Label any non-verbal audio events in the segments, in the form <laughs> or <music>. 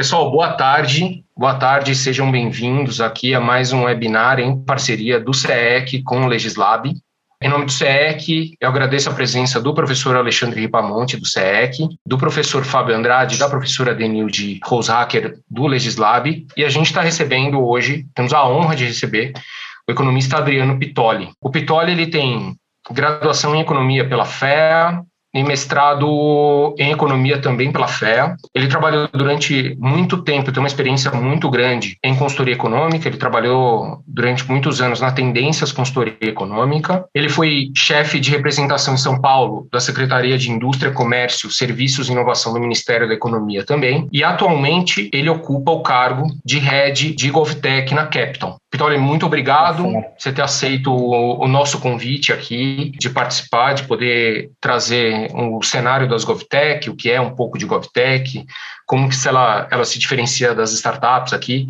Pessoal, boa tarde. Boa tarde, sejam bem-vindos aqui a mais um webinar em parceria do CEEC com o Legislab. Em nome do CEEC, eu agradeço a presença do professor Alexandre Ripamonte, do CEEC, do professor Fábio Andrade, da professora Denilde Roshacker, do Legislab, e a gente está recebendo hoje, temos a honra de receber o economista Adriano Pitoli. O Pitoli ele tem graduação em economia pela FEA, e mestrado em economia também pela FEA. Ele trabalhou durante muito tempo, tem uma experiência muito grande em consultoria econômica. Ele trabalhou durante muitos anos na Tendências Consultoria Econômica. Ele foi chefe de representação em São Paulo da Secretaria de Indústria, Comércio, Serviços e Inovação do Ministério da Economia também. E atualmente ele ocupa o cargo de head de GovTech na Capital. Pitoli, muito obrigado por você ter aceito o, o, nosso convite aqui de participar, de poder trazer o cenário das GovTech, o que é um pouco de GovTech, como que ela, ela se diferencia das startups aqui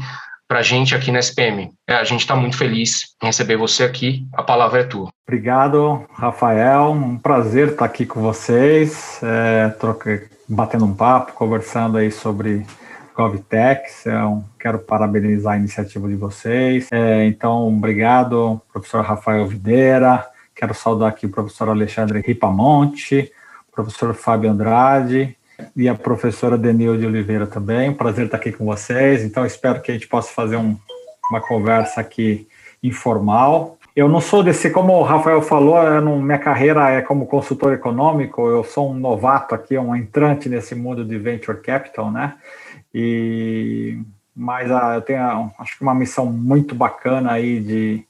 para a gente aqui na SPM. É, a gente está muito feliz em receber você aqui. A palavra é tua. Obrigado, Rafael. Um prazer estar aqui com vocês, é, troca, batendo um papo, conversando aí sobre GovTech. Então, quero parabenizar a iniciativa de vocês. É, então, obrigado, professor Rafael Videira. Quero saudar aqui o professor Alexandre Ripamonte, professor Fábio Andrade e a professora Denil de Oliveira também. Prazer estar aqui com vocês. Então, espero que a gente possa fazer um, uma conversa aqui informal. Eu não sou desse, como o Rafael falou, não, minha carreira é como consultor econômico, eu sou um novato aqui, um entrante nesse mundo de venture capital, né? E mas ah, eu tenho acho que uma missão muito bacana aí de,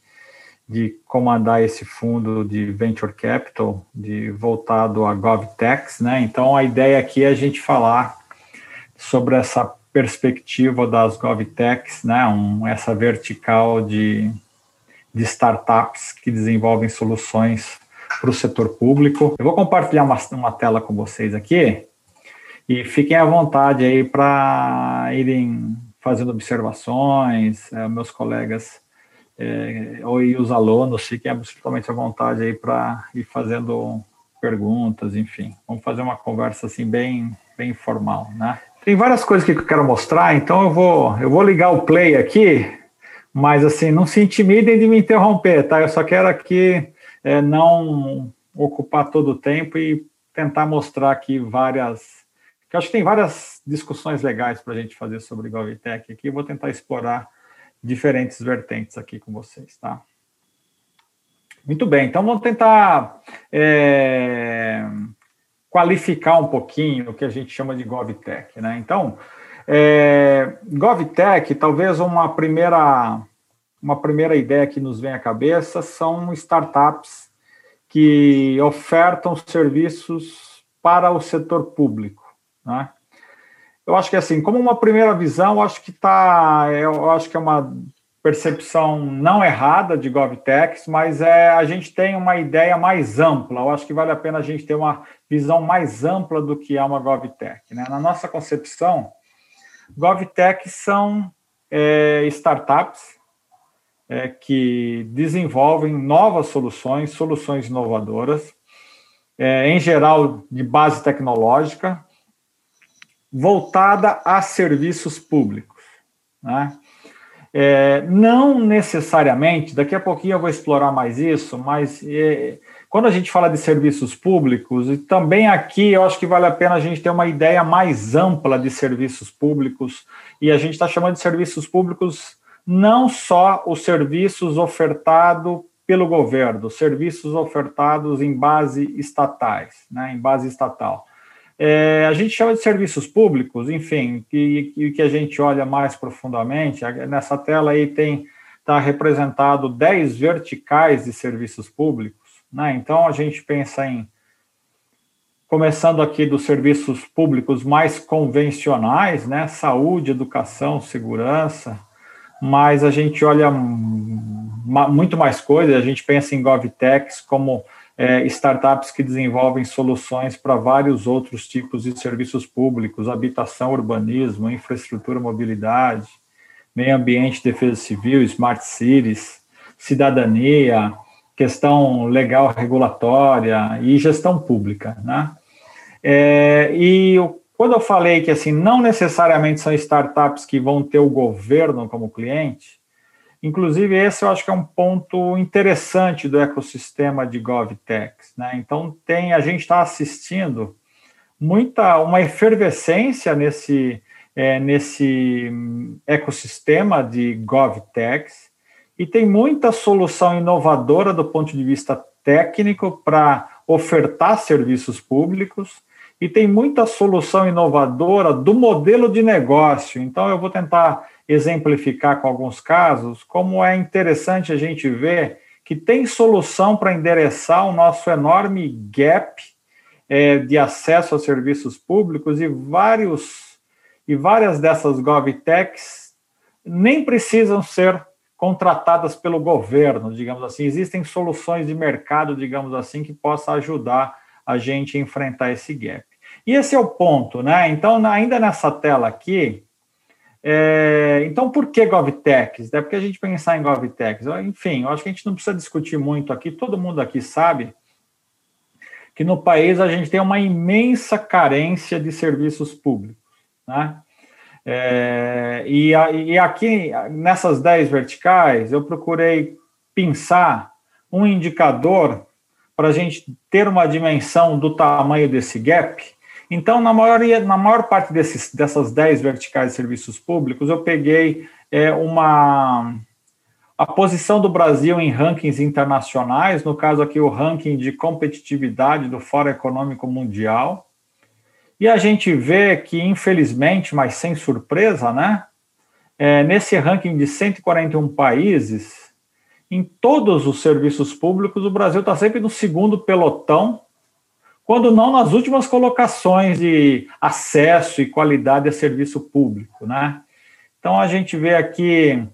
de comandar esse fundo de venture capital, de voltado a GovTechs, né? Então a ideia aqui é a gente falar sobre essa perspectiva das GovTechs, né? Um, essa vertical de, de startups que desenvolvem soluções para o setor público. Eu vou compartilhar uma, uma tela com vocês aqui e fiquem à vontade aí para irem fazendo observações, é, meus colegas é, ou os alunos fiquem absolutamente à vontade aí para ir fazendo perguntas, enfim. Vamos fazer uma conversa assim bem, bem informal, né? Tem várias coisas que eu quero mostrar, então eu vou, eu vou ligar o play aqui, mas assim, não se intimidem de me interromper, tá? Eu só quero aqui é, não ocupar todo o tempo e tentar mostrar aqui várias que acho que tem várias discussões legais para a gente fazer sobre GovTech aqui. Eu vou tentar explorar diferentes vertentes aqui com vocês, tá? Muito bem, então vamos tentar é, qualificar um pouquinho o que a gente chama de GovTech, né? Então, é, GovTech, talvez uma primeira, uma primeira ideia que nos vem à cabeça são startups que ofertam serviços para o setor público. Né? Eu acho que assim, como uma primeira visão, acho que tá, eu acho que é uma percepção não errada de GovTechs, mas é, a gente tem uma ideia mais ampla. Eu acho que vale a pena a gente ter uma visão mais ampla do que é uma GovTech. Né? Na nossa concepção, GovTechs são é, startups é, que desenvolvem novas soluções, soluções inovadoras, é, em geral de base tecnológica, voltada a serviços públicos. Né? É, não necessariamente, daqui a pouquinho eu vou explorar mais isso, mas é, quando a gente fala de serviços públicos, e também aqui eu acho que vale a pena a gente ter uma ideia mais ampla de serviços públicos, e a gente está chamando de serviços públicos não só os serviços ofertados pelo governo, serviços ofertados em base estatais, né, em base estatal. É, a gente chama de serviços públicos, enfim, que, que, que a gente olha mais profundamente. Nessa tela aí tem está representado 10 verticais de serviços públicos. Né? Então a gente pensa em começando aqui dos serviços públicos mais convencionais, né? Saúde, educação, segurança, mas a gente olha muito mais coisas, a gente pensa em GovTechs como é, startups que desenvolvem soluções para vários outros tipos de serviços públicos, habitação, urbanismo, infraestrutura, mobilidade, meio ambiente, defesa civil, smart cities, cidadania, questão legal regulatória e gestão pública, né? É, e quando eu falei que assim não necessariamente são startups que vão ter o governo como cliente, inclusive esse eu acho que é um ponto interessante do ecossistema de GovTechs, né? Então tem a gente está assistindo muita uma efervescência nesse é, nesse ecossistema de GovTechs e tem muita solução inovadora do ponto de vista técnico para ofertar serviços públicos e tem muita solução inovadora do modelo de negócio. Então, eu vou tentar exemplificar com alguns casos como é interessante a gente ver que tem solução para endereçar o nosso enorme gap é, de acesso a serviços públicos e vários e várias dessas GovTechs nem precisam ser contratadas pelo governo, digamos assim. Existem soluções de mercado, digamos assim, que possa ajudar a gente a enfrentar esse gap. E esse é o ponto, né? Então, ainda nessa tela aqui, é, então por que GovTechs? É porque a gente pensar em GovTechs. Enfim, eu acho que a gente não precisa discutir muito aqui, todo mundo aqui sabe que no país a gente tem uma imensa carência de serviços públicos, né? É, e, e aqui, nessas 10 verticais, eu procurei pensar um indicador para a gente ter uma dimensão do tamanho desse gap então, na, maioria, na maior parte desses, dessas 10 verticais de serviços públicos, eu peguei é, uma a posição do Brasil em rankings internacionais, no caso aqui o ranking de competitividade do Fórum Econômico Mundial. E a gente vê que, infelizmente, mas sem surpresa, né? É, nesse ranking de 141 países, em todos os serviços públicos, o Brasil está sempre no segundo pelotão quando não nas últimas colocações de acesso e qualidade a serviço público, né? Então a gente vê aqui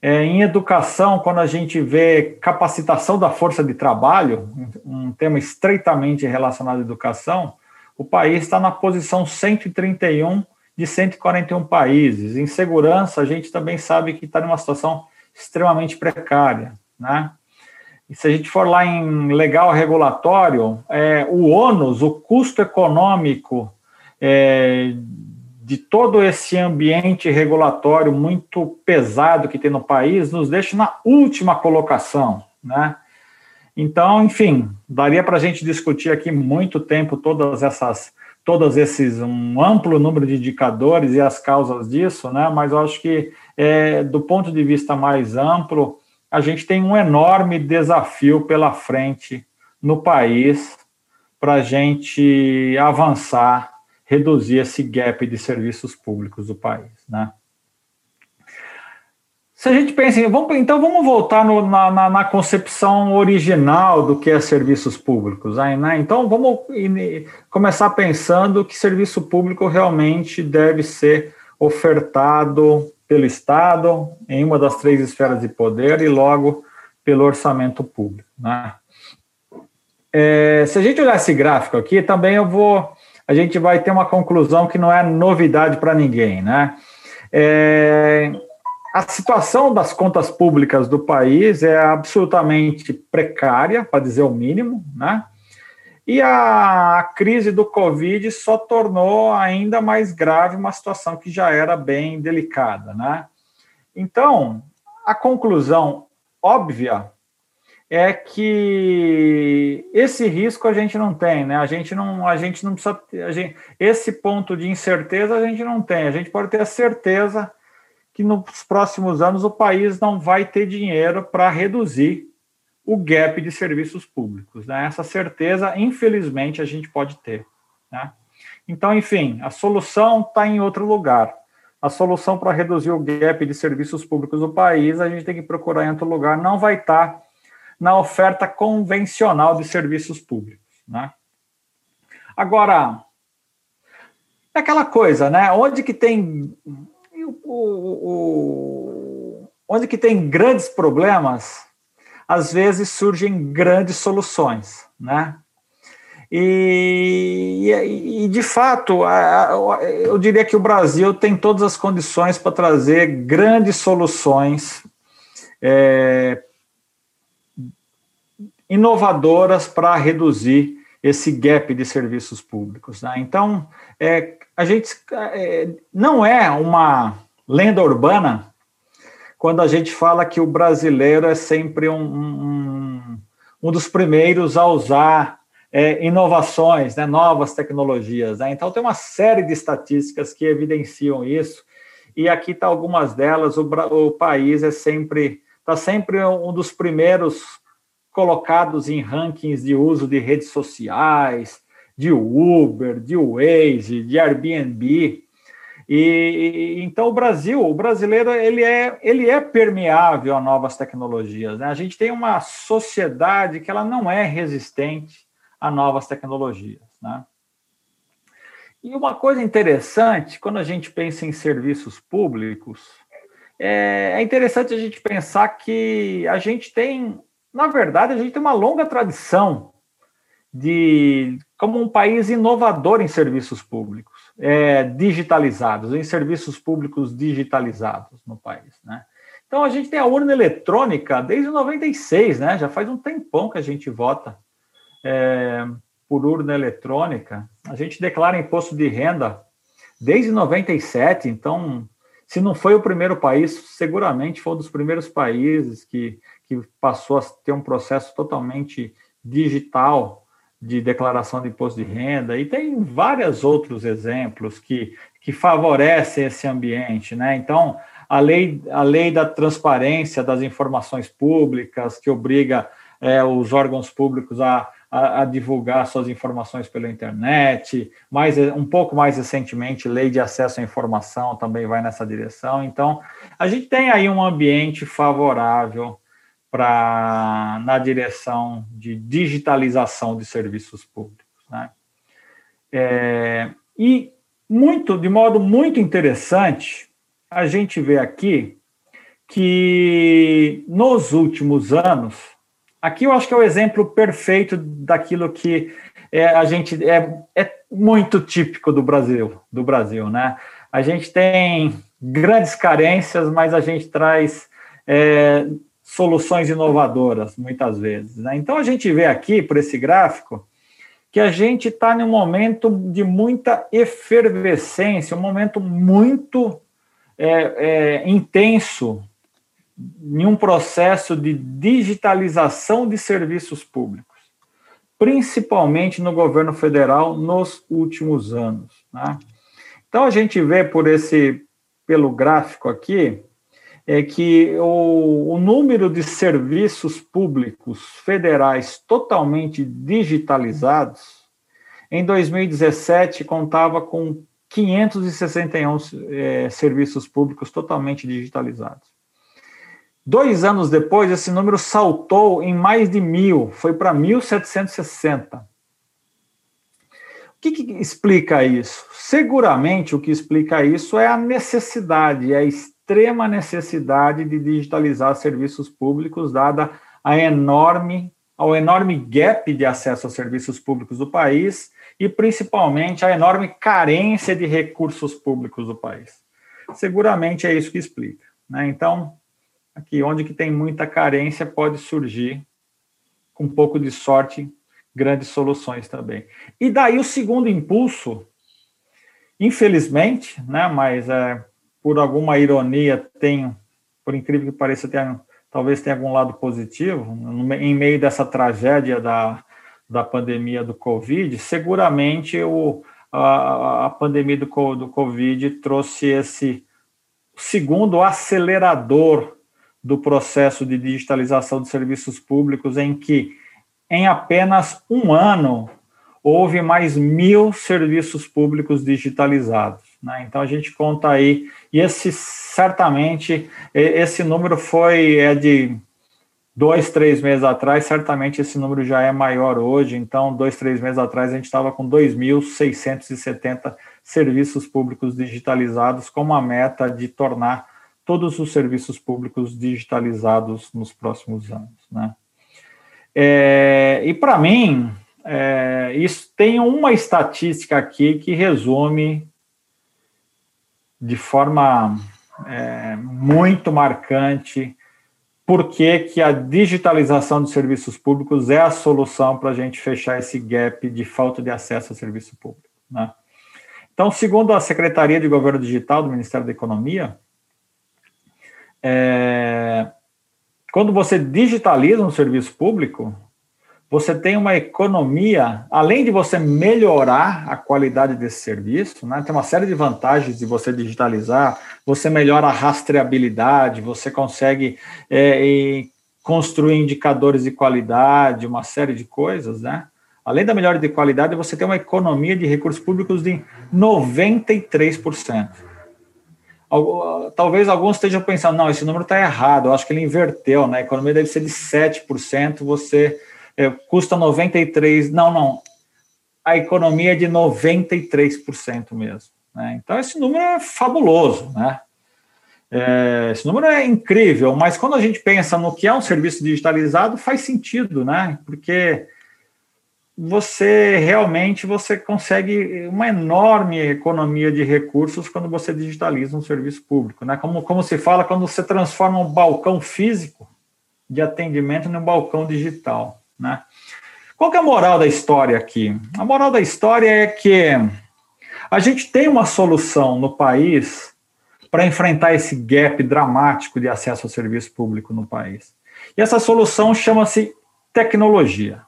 é, em educação, quando a gente vê capacitação da força de trabalho, um tema estreitamente relacionado à educação, o país está na posição 131 de 141 países. Em segurança, a gente também sabe que está numa situação extremamente precária, né? E se a gente for lá em legal regulatório, é, o ônus, o custo econômico é, de todo esse ambiente regulatório muito pesado que tem no país nos deixa na última colocação, né? Então, enfim, daria para a gente discutir aqui muito tempo todas essas, todos esses, um amplo número de indicadores e as causas disso, né? Mas eu acho que, é, do ponto de vista mais amplo, a gente tem um enorme desafio pela frente no país para a gente avançar, reduzir esse gap de serviços públicos do país, né? Se a gente pensa vamos, então vamos voltar no, na, na, na, concepção original do que é serviços públicos, né? Então vamos começar pensando que serviço público realmente deve ser ofertado pelo Estado, em uma das três esferas de poder, e logo pelo orçamento público. Né? É, se a gente olhar esse gráfico aqui, também eu vou. A gente vai ter uma conclusão que não é novidade para ninguém. Né? É, a situação das contas públicas do país é absolutamente precária, para dizer o mínimo, né? E a crise do Covid só tornou ainda mais grave uma situação que já era bem delicada, né? Então, a conclusão óbvia é que esse risco a gente não tem, né? A gente não, a gente não precisa, gente, esse ponto de incerteza a gente não tem. A gente pode ter a certeza que nos próximos anos o país não vai ter dinheiro para reduzir o gap de serviços públicos. Né? Essa certeza, infelizmente, a gente pode ter. Né? Então, enfim, a solução está em outro lugar. A solução para reduzir o gap de serviços públicos do país, a gente tem que procurar em outro lugar, não vai estar tá na oferta convencional de serviços públicos. Né? Agora, é aquela coisa, né? Onde que tem o, o, o, onde que tem grandes problemas, às vezes surgem grandes soluções, né? E, e, de fato, eu diria que o Brasil tem todas as condições para trazer grandes soluções é, inovadoras para reduzir esse gap de serviços públicos. Né? Então, é, a gente é, não é uma lenda urbana quando a gente fala que o brasileiro é sempre um, um, um dos primeiros a usar é, inovações, né, novas tecnologias. Né? Então, tem uma série de estatísticas que evidenciam isso, e aqui está algumas delas. O, o país é sempre está sempre um dos primeiros colocados em rankings de uso de redes sociais, de Uber, de Waze, de Airbnb. E então o Brasil, o brasileiro, ele é, ele é permeável a novas tecnologias. Né? A gente tem uma sociedade que ela não é resistente a novas tecnologias. Né? E uma coisa interessante, quando a gente pensa em serviços públicos, é, é interessante a gente pensar que a gente tem, na verdade, a gente tem uma longa tradição de como um país inovador em serviços públicos, é, digitalizados, em serviços públicos digitalizados no país, né? Então a gente tem a urna eletrônica desde 96, né? Já faz um tempão que a gente vota é, por urna eletrônica. A gente declara imposto de renda desde 97, então se não foi o primeiro país, seguramente foi um dos primeiros países que, que passou a ter um processo totalmente digital de declaração de imposto de renda, e tem vários outros exemplos que, que favorecem esse ambiente, né? Então, a lei, a lei da transparência das informações públicas, que obriga é, os órgãos públicos a, a, a, divulgar suas informações pela internet, mais, um pouco mais recentemente, lei de acesso à informação também vai nessa direção. Então, a gente tem aí um ambiente favorável para na direção de digitalização de serviços públicos. Né? É, e muito, de modo muito interessante, a gente vê aqui que nos últimos anos, aqui eu acho que é o exemplo perfeito daquilo que é, a gente é, é muito típico do Brasil, do Brasil, né? A gente tem grandes carências, mas a gente traz é, soluções inovadoras, muitas vezes. Né? Então, a gente vê aqui, por esse gráfico, que a gente está num momento de muita efervescência, um momento muito é, é, intenso em um processo de digitalização de serviços públicos, principalmente no governo federal nos últimos anos. Né? Então, a gente vê por esse, pelo gráfico aqui, é que o, o número de serviços públicos federais totalmente digitalizados, em 2017 contava com 561 é, serviços públicos totalmente digitalizados. Dois anos depois, esse número saltou em mais de mil, foi para 1.760. O que, que, explica isso? Seguramente o que explica isso é a necessidade, é a extrema necessidade de digitalizar serviços públicos, dada a enorme, ao enorme gap de acesso a serviços públicos do país e, principalmente, a enorme carência de recursos públicos do país. Seguramente é isso que explica. Né? Então, aqui onde que tem muita carência, pode surgir, com um pouco de sorte, grandes soluções também. E daí o segundo impulso, infelizmente, né, mas é, por alguma ironia, tem, por incrível que pareça, tem, talvez tenha algum lado positivo, em meio dessa tragédia da, da pandemia do Covid, seguramente o, a, a pandemia do, do Covid trouxe esse segundo acelerador do processo de digitalização de serviços públicos, em que, em apenas um ano, houve mais mil serviços públicos digitalizados. Né? Então a gente conta aí, e esse certamente, esse número foi é de dois, três meses atrás, certamente esse número já é maior hoje, então dois, três meses atrás a gente estava com 2.670 serviços públicos digitalizados, com uma meta de tornar todos os serviços públicos digitalizados nos próximos anos. Né? É, e para mim, é, isso tem uma estatística aqui que resume de forma é, muito marcante por que, que a digitalização de serviços públicos é a solução para a gente fechar esse gap de falta de acesso a serviço público. Né? Então, segundo a Secretaria de Governo Digital do Ministério da Economia, é, quando você digitaliza um serviço público, você tem uma economia, além de você melhorar a qualidade desse serviço, né, tem uma série de vantagens de você digitalizar, você melhora a rastreabilidade, você consegue é, construir indicadores de qualidade, uma série de coisas, né? Além da melhora de qualidade, você tem uma economia de recursos públicos de 93%. Talvez alguns estejam pensando, não, esse número está errado, eu acho que ele inverteu, né? A economia deve ser de 7%, você é, custa 93%. Não, não. A economia é de 93% mesmo. Né? Então, esse número é fabuloso, né? É, esse número é incrível, mas quando a gente pensa no que é um serviço digitalizado, faz sentido, né? Porque você realmente você consegue uma enorme economia de recursos quando você digitaliza um serviço público, né? Como, como se fala quando você transforma um balcão físico de atendimento num balcão digital, né? Qual é a moral da história aqui? A moral da história é que a gente tem uma solução no país para enfrentar esse gap dramático de acesso ao serviço público no país. E essa solução chama-se tecnologia.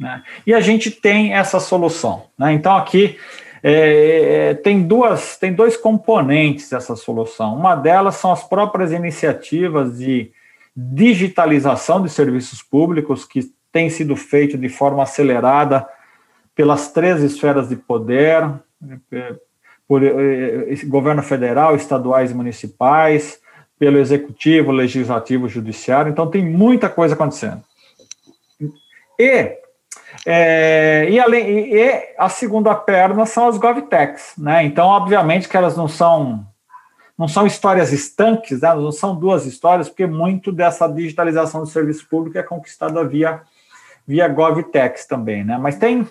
Né? E a gente tem essa solução. Né? Então, aqui é, é, tem, duas, tem dois componentes dessa solução. Uma delas são as próprias iniciativas de digitalização de serviços públicos que tem sido feito de forma acelerada pelas três esferas de poder, por eh, eh, governo federal, estaduais e municipais, pelo executivo, legislativo, judiciário. Então tem muita coisa acontecendo. E é, e, além, e a segunda perna são as GovTechs, né? Então, obviamente que elas não são não são histórias estanques, né? não são duas histórias, porque muito dessa digitalização do serviço público é conquistada via, via GovTechs também, né? Mas tem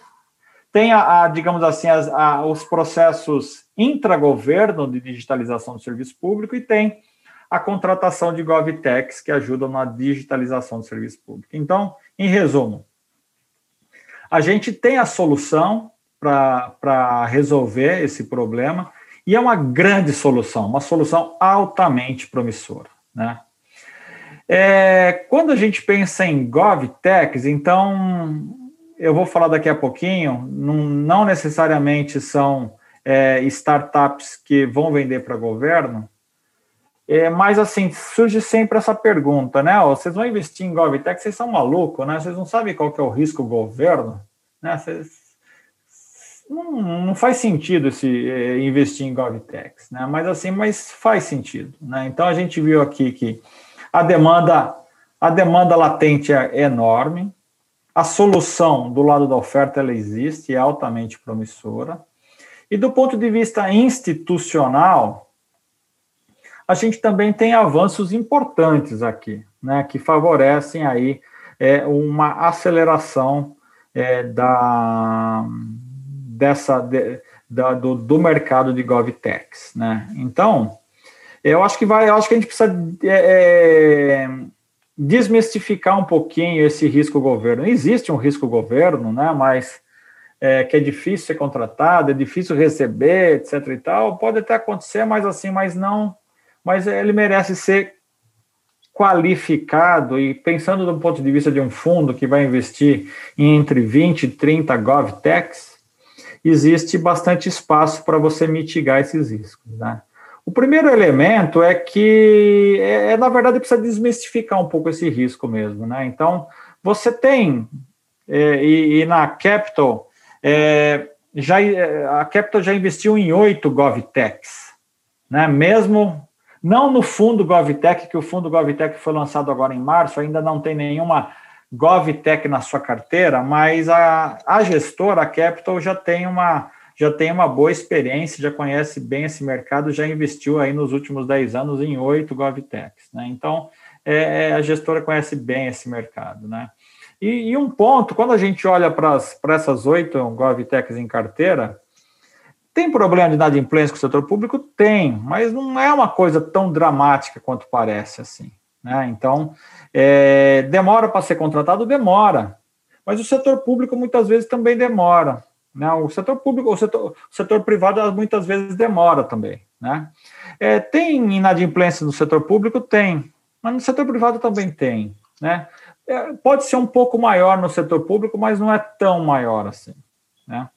tem a, a digamos assim, as, a, os processos intragoverno de digitalização do serviço público e tem a contratação de GovTechs que ajudam na digitalização do serviço público. Então, em resumo, a gente tem a solução para resolver esse problema e é uma grande solução, uma solução altamente promissora. Né? É, quando a gente pensa em GovTechs, então eu vou falar daqui a pouquinho, não, não necessariamente são é, startups que vão vender para governo, é, mas assim, surge sempre essa pergunta, né? Ó, vocês vão investir em GovTech, vocês são malucos, né? Vocês não sabem qual que é o risco governo, né? Vocês, não, não faz sentido esse é, investir em GovTechs, né? Mas assim, mas faz sentido, né? Então a gente viu aqui que a demanda, a demanda latente é enorme, a solução do lado da oferta ela existe, é altamente promissora. E do ponto de vista institucional, a gente também tem avanços importantes aqui, né, que favorecem aí é, uma aceleração é, da, dessa, de, da, do, do mercado de GovTechs, né? Então, eu acho que vai, eu acho que a gente precisa é, é desmistificar um pouquinho esse risco governo. Existe um risco governo, né? Mas é, que é difícil ser contratado, é difícil receber, etc. e tal. Pode até acontecer, mas assim, mas não. Mas ele merece ser qualificado e pensando do ponto de vista de um fundo que vai investir em entre 20 e 30 GovTechs, existe bastante espaço para você mitigar esses riscos, né? O primeiro elemento é que, é, é, na verdade, precisa desmistificar um pouco esse risco mesmo, né? Então, você tem, é, e, e, na Capital, é, já, é, a Capital já investiu em oito GovTechs, né? Mesmo, não no fundo GovTech, que o fundo GovTech foi lançado agora em março, ainda não tem nenhuma GovTech na sua carteira, mas a, a gestora, a Capital, já tem uma já tem uma boa experiência, já conhece bem esse mercado, já investiu aí nos últimos 10 anos em oito GovTechs, né? Então, é, é, a gestora conhece bem esse mercado, né? E, e um ponto, quando a gente olha para essas oito GovTechs em carteira, tem problema de inadimplência com o setor público? Tem, mas não é uma coisa tão dramática quanto parece assim. Né? Então, é, demora para ser contratado? Demora. Mas o setor público muitas vezes também demora. Né? O setor público, o setor, o setor privado muitas vezes demora também. Né? É, tem inadimplência no setor público? Tem, mas no setor privado também tem. Né? É, pode ser um pouco maior no setor público, mas não é tão maior assim. Né?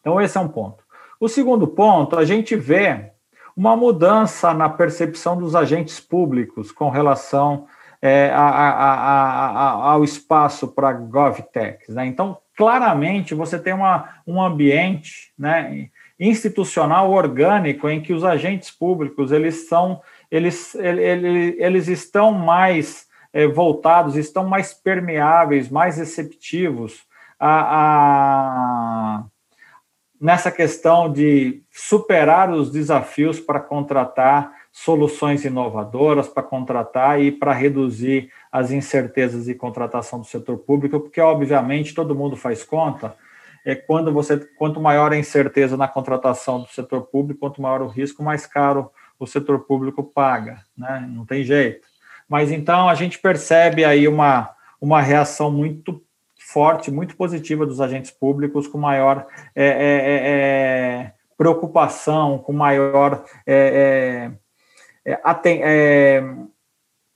Então, esse é um ponto. O segundo ponto, a gente vê uma mudança na percepção dos agentes públicos com relação é, a, a, a, ao espaço para GovTechs. Né? Então, claramente, você tem uma, um ambiente né, institucional orgânico em que os agentes públicos eles são eles, eles, eles estão mais é, voltados, estão mais permeáveis, mais receptivos a, a nessa questão de superar os desafios para contratar soluções inovadoras, para contratar e para reduzir as incertezas de contratação do setor público, porque obviamente todo mundo faz conta. É quando você quanto maior a incerteza na contratação do setor público, quanto maior o risco, mais caro o setor público paga, né? Não tem jeito. Mas então a gente percebe aí uma, uma reação muito forte, muito positiva dos agentes públicos, com maior é, é, é, é preocupação, com maior é, é,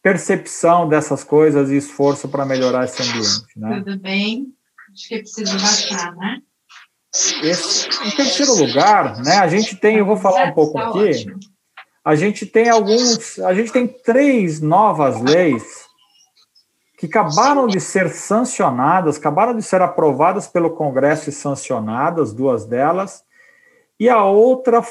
percepção dessas coisas e esforço para melhorar esse ambiente. Né? Tudo bem, acho que é preciso baixar, né? Esse, em terceiro lugar, né, a gente tem, eu vou falar um pouco aqui, a gente tem alguns, a gente tem três novas leis que acabaram de ser sancionadas, acabaram de ser aprovadas pelo Congresso e sancionadas, duas delas, e a outra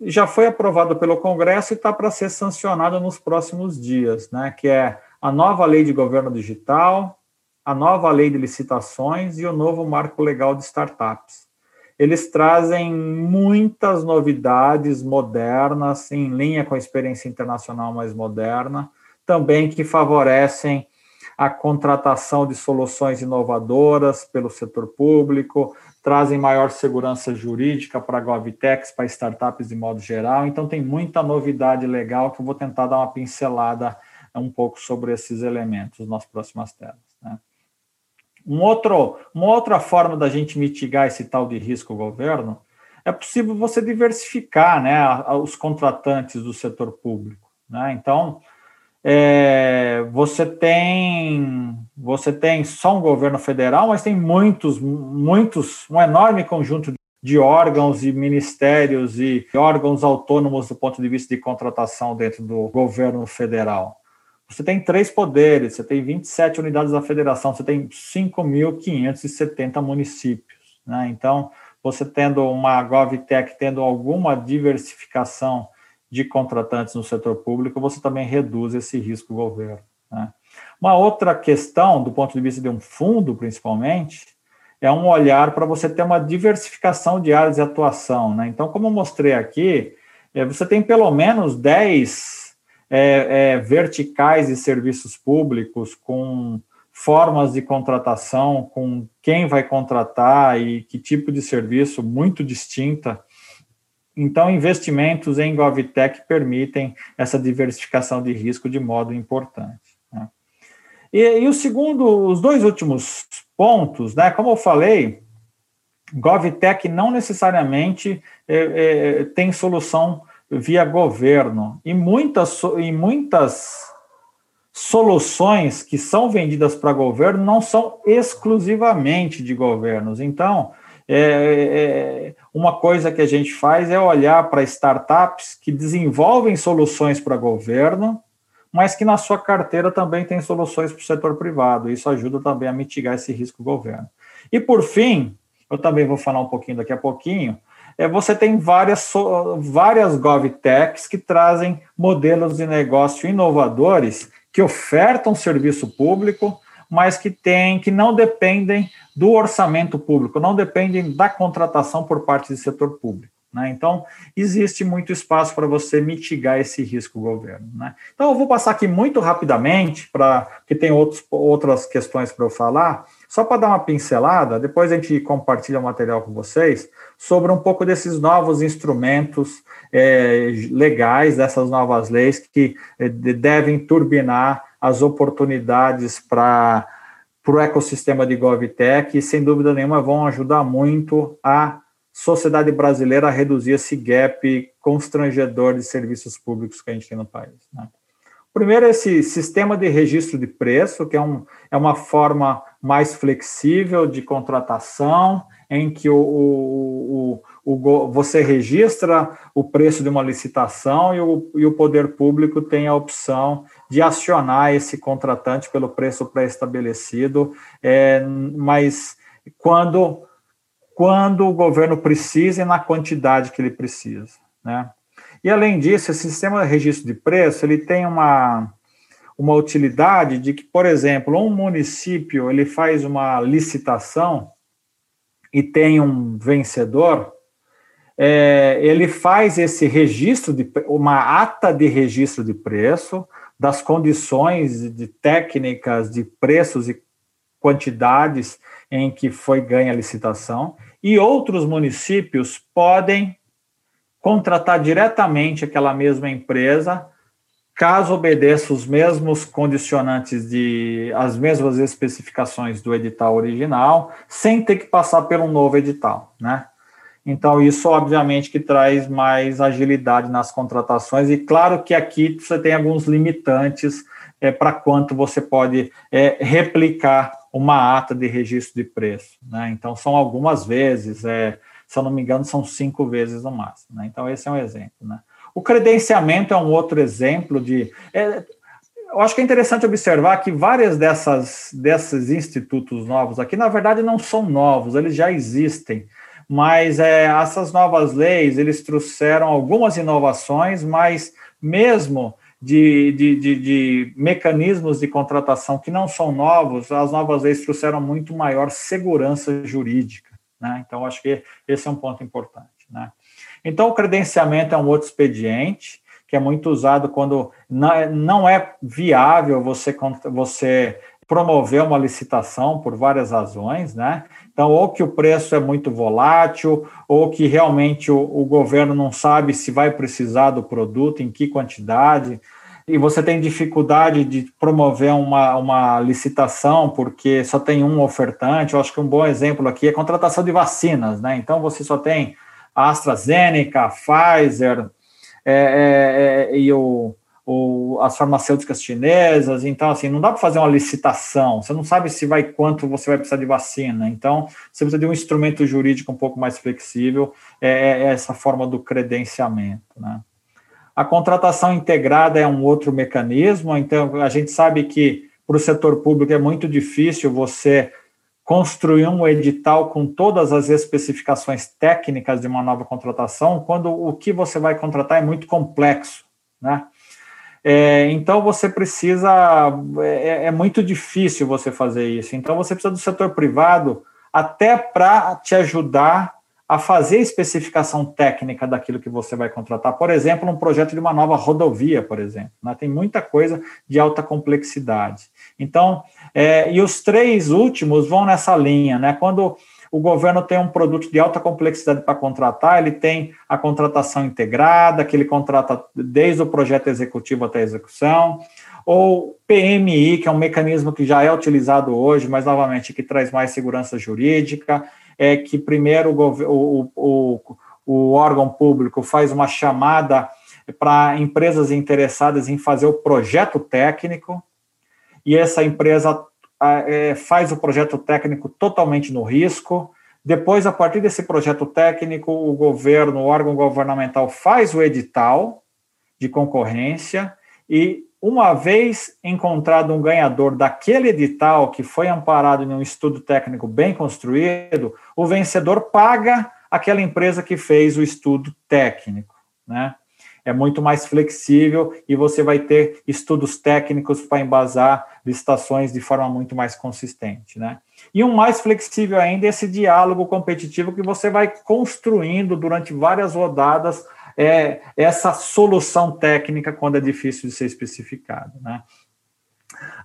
já foi aprovada pelo Congresso e está para ser sancionada nos próximos dias, né? Que é a nova lei de governo digital, a nova lei de licitações e o novo marco legal de startups. Eles trazem muitas novidades modernas, em linha com a experiência internacional mais moderna, também que favorecem a contratação de soluções inovadoras pelo setor público, trazem maior segurança jurídica para GovTechs, para startups de modo geral. Então, tem muita novidade legal que eu vou tentar dar uma pincelada um pouco sobre esses elementos nas próximas telas. Né? Um outro, uma outra forma da gente mitigar esse tal de risco governo é possível você diversificar né, os contratantes do setor público. Né? Então, é, você tem você tem só um governo federal, mas tem muitos, muitos, um enorme conjunto de órgãos e ministérios e órgãos autônomos do ponto de vista de contratação dentro do governo federal. Você tem três poderes, você tem 27 unidades da federação, você tem 5.570 municípios. Né? Então, você tendo uma GovTech, tendo alguma diversificação de contratantes no setor público, você também reduz esse risco governo. Né? Uma outra questão, do ponto de vista de um fundo, principalmente, é um olhar para você ter uma diversificação de áreas de atuação. Né? Então, como eu mostrei aqui, é, você tem pelo menos 10 é, é, verticais de serviços públicos com formas de contratação, com quem vai contratar e que tipo de serviço muito distinta então, investimentos em GovTech permitem essa diversificação de risco de modo importante. Né? E, e, o segundo, os dois últimos pontos, né, como eu falei, GovTech não necessariamente é, é, tem solução via governo, e muitas, e muitas soluções que são vendidas para governo não são exclusivamente de governos. Então, é, é, uma coisa que a gente faz é olhar para startups que desenvolvem soluções para governo, mas que na sua carteira também tem soluções para o setor privado. Isso ajuda também a mitigar esse risco governo. E por fim, eu também vou falar um pouquinho daqui a pouquinho, é, você tem várias, várias GovTechs que trazem modelos de negócio inovadores que ofertam serviço público, mas que tem, que não dependem do orçamento público, não dependem da contratação por parte do setor público. Né? Então, existe muito espaço para você mitigar esse risco governo. Né? Então, eu vou passar aqui muito rapidamente, para que tem outros, outras questões para eu falar, só para dar uma pincelada, depois a gente compartilha o material com vocês, sobre um pouco desses novos instrumentos é, legais, dessas novas leis que é, devem turbinar as oportunidades para o ecossistema de GovTech e, sem dúvida nenhuma, vão ajudar muito a sociedade brasileira a reduzir esse gap constrangedor de serviços públicos que a gente tem no país. Né? Primeiro, esse sistema de registro de preço, que é, um, é uma forma mais flexível de contratação, em que o, o, o, o, você registra o preço de uma licitação e o, e o poder público tem a opção de acionar esse contratante pelo preço pré-estabelecido, é, mas quando, quando o governo precisa e na quantidade que ele precisa. Né? E, além disso, esse sistema de registro de preço ele tem uma, uma utilidade de que, por exemplo, um município ele faz uma licitação e tem um vencedor, é, ele faz esse registro de uma ata de registro de preço das condições de técnicas de preços e quantidades em que foi ganha a licitação e outros municípios podem contratar diretamente aquela mesma empresa caso obedeça os mesmos condicionantes de as mesmas especificações do edital original, sem ter que passar pelo novo edital, né? Então, isso obviamente que traz mais agilidade nas contratações, e claro que aqui você tem alguns limitantes é, para quanto você pode é, replicar uma ata de registro de preço. Né? Então, são algumas vezes, é, se eu não me engano, são cinco vezes no máximo. Né? Então, esse é um exemplo. Né? O credenciamento é um outro exemplo de. É, eu acho que é interessante observar que várias dessas desses institutos novos aqui, na verdade, não são novos, eles já existem mas é, essas novas leis, eles trouxeram algumas inovações, mas mesmo de, de, de, de, mecanismos de contratação que não são novos, as novas leis trouxeram muito maior segurança jurídica. Né? Então, acho que esse é um ponto importante. Né? Então, o credenciamento é um outro expediente, que é muito usado quando não é viável você, você promover uma licitação por várias razões, né? Então, ou que o preço é muito volátil, ou que realmente o, o, governo não sabe se vai precisar do produto, em que quantidade, e você tem dificuldade de promover uma, uma licitação porque só tem um ofertante. Eu acho que um bom exemplo aqui é a contratação de vacinas, né? Então, você só tem a AstraZeneca, a Pfizer é, é, é, e o ou as farmacêuticas chinesas, então assim, não dá para fazer uma licitação, você não sabe se vai quanto você vai precisar de vacina, então você precisa de um instrumento jurídico um pouco mais flexível, é, é, é essa forma do credenciamento, né? A contratação integrada é um outro mecanismo, então a gente sabe que para o setor público é muito difícil você construir um edital com todas as especificações técnicas de uma nova contratação, quando o que você vai contratar é muito complexo, né? É, então você precisa, é, é, muito difícil você fazer isso. Então você precisa do setor privado até para te ajudar a fazer a especificação técnica daquilo que você vai contratar. Por exemplo, um projeto de uma nova rodovia, por exemplo. Né? Tem muita coisa de alta complexidade. Então, é, e os três últimos vão nessa linha, né? Quando o governo tem um produto de alta complexidade para contratar, ele tem a contratação integrada, que ele contrata desde o projeto executivo até a execução, ou PMI, que é um mecanismo que já é utilizado hoje, mas novamente que traz mais segurança jurídica, é que primeiro o, o, o, o órgão público faz uma chamada para empresas interessadas em fazer o projeto técnico, e essa empresa é, faz o projeto técnico totalmente no risco. Depois, a partir desse projeto técnico, o governo, o órgão governamental faz o edital de concorrência e, uma vez encontrado um ganhador daquele edital que foi amparado em um estudo técnico bem construído, o vencedor paga aquela empresa que fez o estudo técnico, né? é muito mais flexível e você vai ter estudos técnicos para embasar licitações de forma muito mais consistente, né? E um mais flexível ainda é esse diálogo competitivo que você vai construindo durante várias rodadas é, essa solução técnica quando é difícil de ser especificado, né?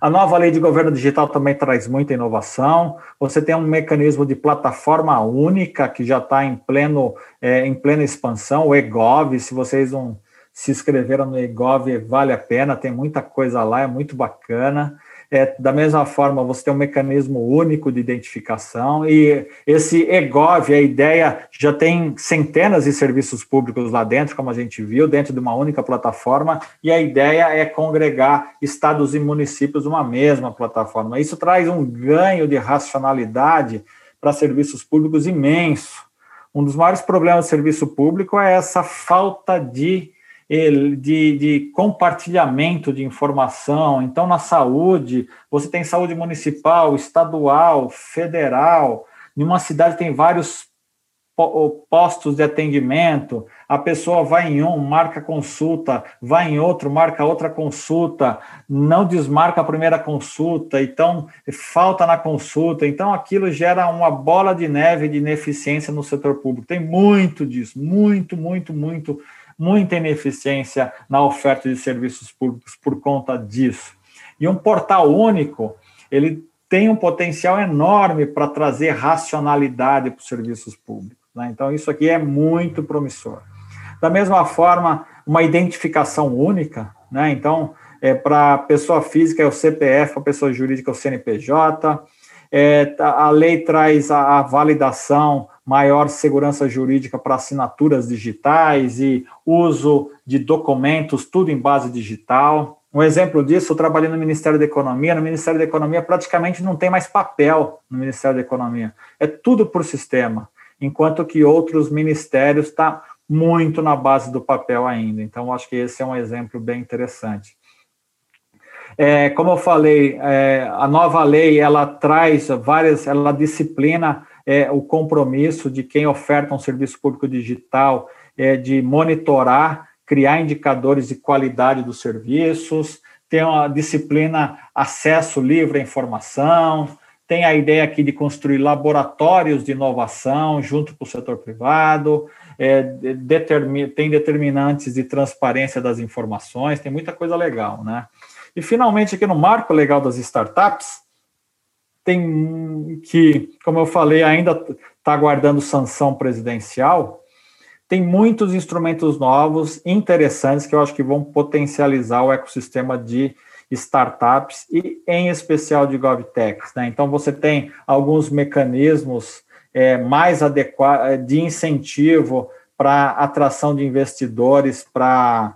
A nova lei de governo digital também traz muita inovação. Você tem um mecanismo de plataforma única que já está em pleno é, em plena expansão, o EGOV. Se vocês não se inscreveram no EGOV, vale a pena, tem muita coisa lá, é muito bacana. É, da mesma forma, você tem um mecanismo único de identificação e esse EGOV, a ideia, já tem centenas de serviços públicos lá dentro, como a gente viu, dentro de uma única plataforma, e a ideia é congregar estados e municípios numa mesma plataforma. Isso traz um ganho de racionalidade para serviços públicos imenso. Um dos maiores problemas do serviço público é essa falta de de, de, compartilhamento de informação. Então, na saúde, você tem saúde municipal, estadual, federal. Em uma cidade tem vários postos de atendimento. A pessoa vai em um, marca consulta, vai em outro, marca outra consulta, não desmarca a primeira consulta, então falta na consulta. Então, aquilo gera uma bola de neve de ineficiência no setor público. Tem muito disso, muito, muito, muito muita ineficiência na oferta de serviços públicos por conta disso. E um portal único, ele tem um potencial enorme para trazer racionalidade para os serviços públicos. Né? Então, isso aqui é muito promissor. Da mesma forma, uma identificação única, né? então, é, para a pessoa física é o CPF, para a pessoa jurídica é o CNPJ, é, tá, a lei traz a, a validação maior segurança jurídica para assinaturas digitais e uso de documentos, tudo em base digital. Um exemplo disso, eu trabalhei no Ministério da Economia. No Ministério da Economia, praticamente não tem mais papel no Ministério da Economia. É tudo por sistema, enquanto que outros ministérios estão tá muito na base do papel ainda. Então, acho que esse é um exemplo bem interessante. É, como eu falei, é, a nova lei ela traz várias, ela disciplina é, o compromisso de quem oferta um serviço público digital é, de monitorar, criar indicadores de qualidade dos serviços, tem uma disciplina acesso livre à informação, tem a ideia aqui de construir laboratórios de inovação junto com o setor privado, é, determin, tem determinantes de transparência das informações, tem muita coisa legal, né? E finalmente aqui no marco legal das startups, tem que, como eu falei, ainda está aguardando sanção presidencial. Tem muitos instrumentos novos, interessantes, que eu acho que vão potencializar o ecossistema de startups e, em especial, de GovTechs. Né? Então, você tem alguns mecanismos é, mais adequados de incentivo para atração de investidores para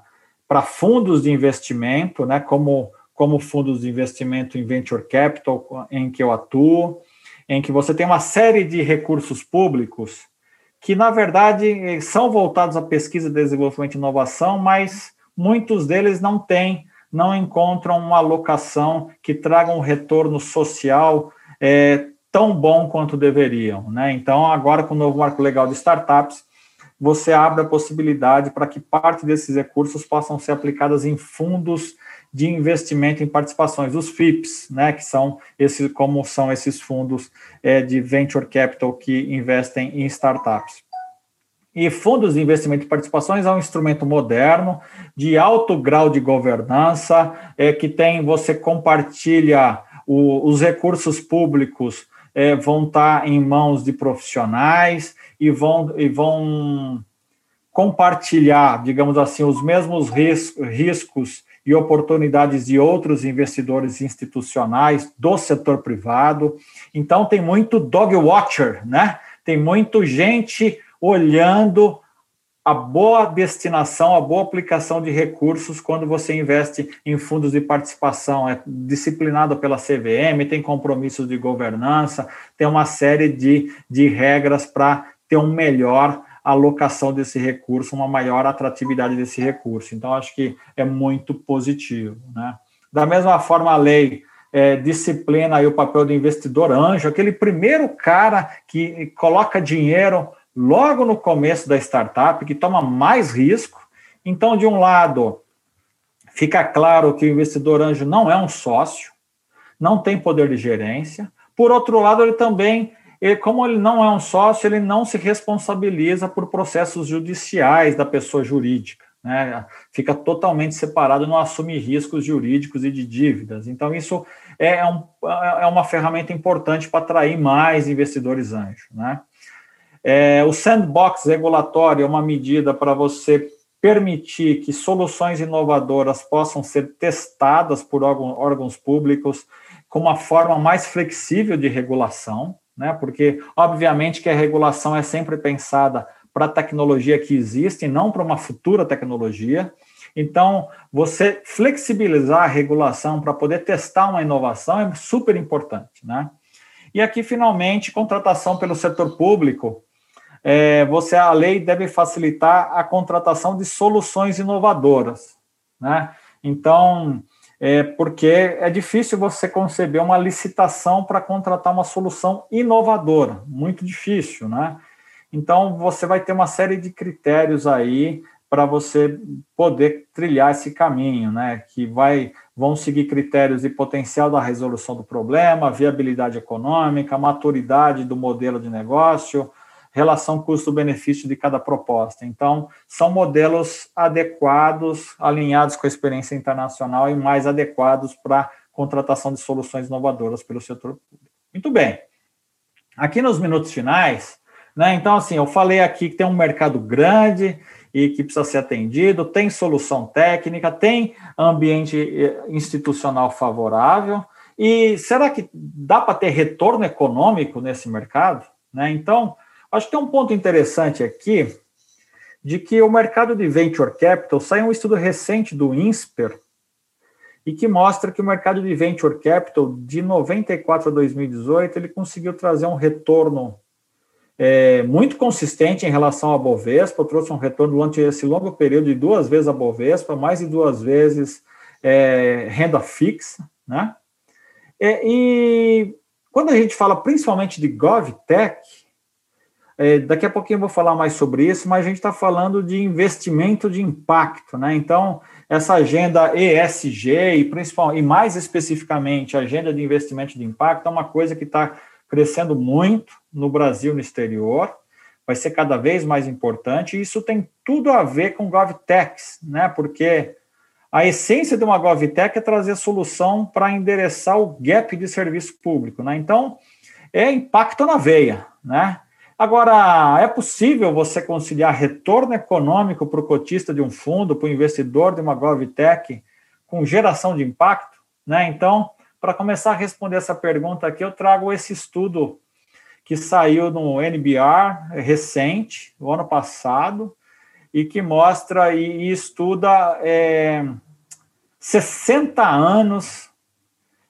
fundos de investimento, né? como como fundos de investimento em venture capital, em que eu atuo, em que você tem uma série de recursos públicos que, na verdade, são voltados à pesquisa, desenvolvimento e inovação, mas muitos deles não têm, não encontram uma alocação que traga um retorno social é, tão bom quanto deveriam. Né? Então, agora, com o novo marco legal de startups, você abre a possibilidade para que parte desses recursos possam ser aplicados em fundos de investimento em participações, os FIPS, né, que são esses, como são esses fundos é, de venture capital que investem em startups. E fundos de investimento em participações é um instrumento moderno, de alto grau de governança, é, que tem, você compartilha o, os recursos públicos é, vão estar em mãos de profissionais e vão, e vão compartilhar, digamos assim, os mesmos riscos e oportunidades de outros investidores institucionais do setor privado. Então tem muito dog watcher, né? Tem muito gente olhando a boa destinação, a boa aplicação de recursos quando você investe em fundos de participação. É disciplinado pela CVM, tem compromissos de governança, tem uma série de, de regras para ter um melhor alocação desse recurso, uma maior atratividade desse recurso. Então, acho que é muito positivo. Né? Da mesma forma, a lei é, disciplina aí o papel do investidor anjo, aquele primeiro cara que coloca dinheiro logo no começo da startup, que toma mais risco. Então, de um lado, fica claro que o investidor anjo não é um sócio, não tem poder de gerência. Por outro lado, ele também ele, como ele não é um sócio, ele não se responsabiliza por processos judiciais da pessoa jurídica. Né? Fica totalmente separado, não assume riscos jurídicos e de dívidas. Então, isso é, é um, é uma ferramenta importante para atrair mais investidores anjos. Né? É, o sandbox regulatório é uma medida para você permitir que soluções inovadoras possam ser testadas por órgãos públicos com uma forma mais flexível de regulação, né? Porque, obviamente, que a regulação é sempre pensada para a tecnologia que existe e não para uma futura tecnologia. Então, você flexibilizar a regulação para poder testar uma inovação é super importante, né? E aqui, finalmente, contratação pelo setor público. É, você, a lei deve facilitar a contratação de soluções inovadoras, né? Então, é porque é difícil você conceber uma licitação para contratar uma solução inovadora, muito difícil, né? Então, você vai ter uma série de critérios aí para você poder trilhar esse caminho, né? Que vai vão seguir critérios de potencial da resolução do problema, viabilidade econômica, maturidade do modelo de negócio, relação custo-benefício de cada proposta. Então, são modelos adequados, alinhados com a experiência internacional e mais adequados para contratação de soluções inovadoras pelo setor público. Muito bem. Aqui nos minutos finais, né? Então, assim, eu falei aqui que tem um mercado grande e que precisa ser atendido, tem solução técnica, tem ambiente eh, institucional favorável. E será que dá para ter retorno econômico nesse mercado? Né? Então, acho que tem um ponto interessante aqui de que o mercado de venture capital saiu um estudo recente do INSPER e que mostra que o mercado de venture capital de 94 a 2018 ele conseguiu trazer um retorno é, muito consistente em relação à Bovespa, trouxe um retorno durante esse longo período de duas vezes a Bovespa, mais de duas vezes é, renda fixa, né? É, e quando a gente fala principalmente de GovTech, é, daqui a pouquinho eu vou falar mais sobre isso, mas a gente está falando de investimento de impacto, né? Então, essa agenda ESG e, principal, e mais especificamente a agenda de investimento de impacto é uma coisa que está crescendo muito no Brasil e no exterior, vai ser cada vez mais importante, e isso tem tudo a ver com GovTechs, né? Porque a essência de uma GovTech é trazer solução para endereçar o gap de serviço público, né? Então, é impacto na veia, né? Agora, é possível você conciliar retorno econômico para o cotista de um fundo, para o investidor de uma GovTech, com geração de impacto? Né? Então, para começar a responder essa pergunta aqui, eu trago esse estudo que saiu no NBR recente, o ano passado, e que mostra e, estuda é, 60 anos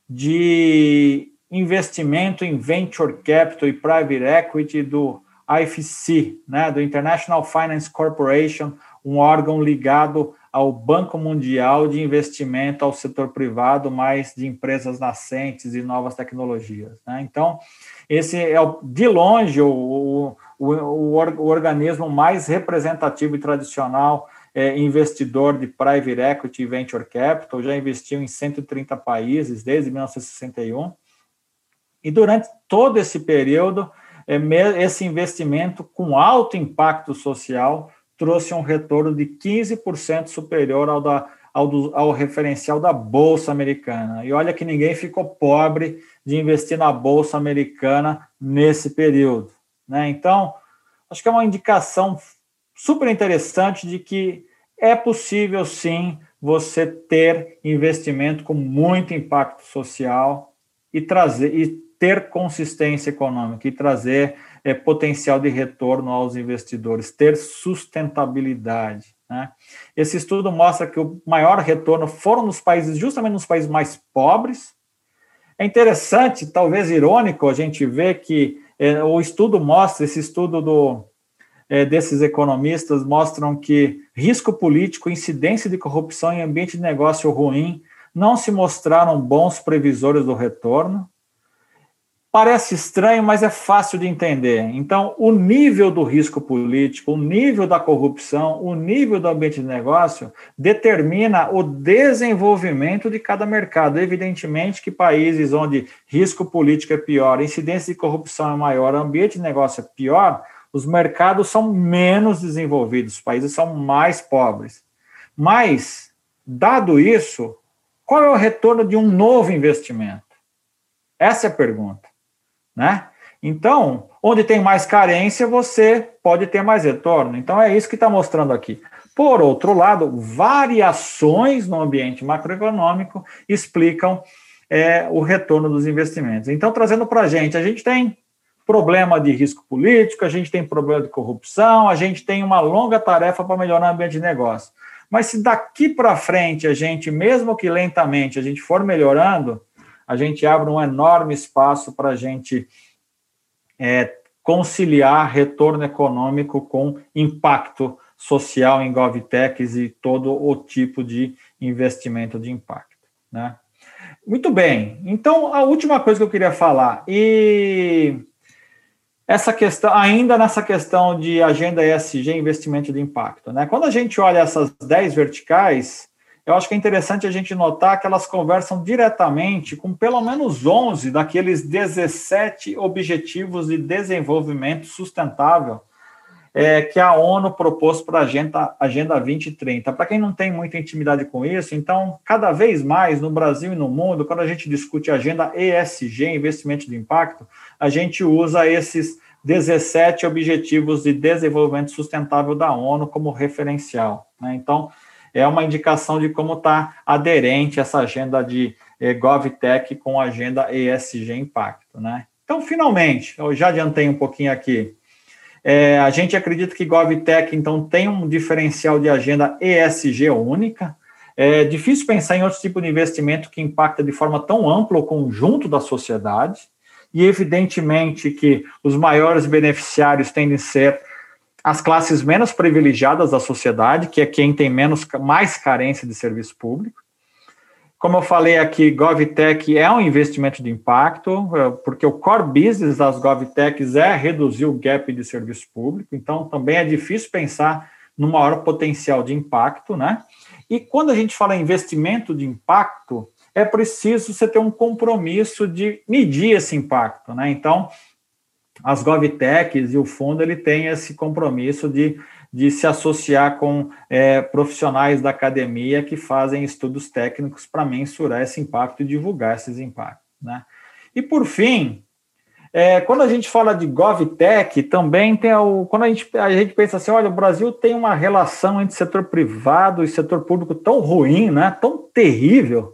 de investimento em venture capital e private equity do IFC, né, do International Finance Corporation, um órgão ligado ao Banco Mundial de Investimento ao setor privado, mais de empresas nascentes e novas tecnologias. Né? Então, esse é, de longe, o, o, o, o organismo mais representativo e tradicional é, investidor de private equity e venture capital, já investiu em 130 países desde 1961. E durante todo esse período, é, esse investimento com alto impacto social trouxe um retorno de 15% superior ao, da, ao, do, ao referencial da Bolsa Americana. E olha que ninguém ficou pobre de investir na Bolsa Americana nesse período. Né? Então, acho que é uma indicação super interessante de que é possível sim você ter investimento com muito impacto social e trazer e ter consistência econômica e trazer é, potencial de retorno aos investidores, ter sustentabilidade. Né? Esse estudo mostra que o maior retorno foram nos países, justamente nos países mais pobres. É interessante, talvez irônico, a gente ver que é, o estudo mostra, esse estudo do, é, desses economistas mostram que risco político, incidência de corrupção em ambiente de negócio ruim não se mostraram bons previsores do retorno. Parece estranho, mas é fácil de entender. Então, o nível do risco político, o nível da corrupção, o nível do ambiente de negócio determina o desenvolvimento de cada mercado. Evidentemente que países onde risco político é pior, incidência de corrupção é maior, ambiente de negócio é pior, os mercados são menos desenvolvidos, os países são mais pobres. Mas, dado isso, qual é o retorno de um novo investimento? Essa é a pergunta né? Então, onde tem mais carência, você pode ter mais retorno. Então, é isso que está mostrando aqui. Por outro lado, variações no ambiente macroeconômico explicam é, o retorno dos investimentos. Então, trazendo para a gente, a gente tem problema de risco político, a gente tem problema de corrupção, a gente tem uma longa tarefa para melhorar o ambiente de negócio. Mas se daqui para frente a gente, mesmo que lentamente, a gente for melhorando, a gente abre um enorme espaço para a gente é, conciliar retorno econômico com impacto social em GovTechs e todo o tipo de investimento de impacto. Né? Muito bem. Então, a última coisa que eu queria falar, e essa questão, ainda nessa questão de agenda ESG, investimento de impacto, né? Quando a gente olha essas 10 verticais, eu acho que é interessante a gente notar que elas conversam diretamente com pelo menos 11 daqueles 17 objetivos de desenvolvimento sustentável é, que a ONU propôs para a agenda, agenda 2030. Para quem não tem muita intimidade com isso, então, cada vez mais no Brasil e no mundo, quando a gente discute agenda ESG, investimento de impacto, a gente usa esses 17 Objetivos de Desenvolvimento Sustentável da ONU como referencial. Né? Então, é uma indicação de como está aderente essa agenda de eh, GovTech com a agenda ESG Impacto. Né? Então, finalmente, eu já adiantei um pouquinho aqui, é, a gente acredita que GovTech, então, tem um diferencial de agenda ESG única. É difícil pensar em outro tipo de investimento que impacta de forma tão ampla o conjunto da sociedade. E, evidentemente, que os maiores beneficiários tendem a ser as classes menos privilegiadas da sociedade, que é quem tem menos, mais carência de serviço público. Como eu falei aqui, GovTech é um investimento de impacto, é, porque o core business das GovTechs é reduzir o gap de serviço público, então também é difícil pensar no maior potencial de impacto, né? E quando a gente fala em investimento de impacto, é preciso você ter um compromisso de medir esse impacto, né? Então, as GovTechs e o fundo ele tem esse compromisso de de se associar com é, profissionais da academia que fazem estudos técnicos para mensurar esse impacto e divulgar esses impactos. Né? E, por fim, é, quando a gente fala de GovTech, também tem o. Quando a gente, a gente pensa assim, olha, o Brasil tem uma relação entre setor privado e setor público tão ruim, né, tão terrível,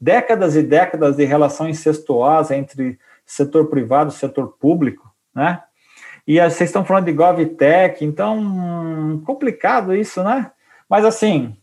décadas e décadas de relação incestuosa entre setor privado e setor público, né? E vocês estão falando de GovTech, então complicado isso, né? Mas assim,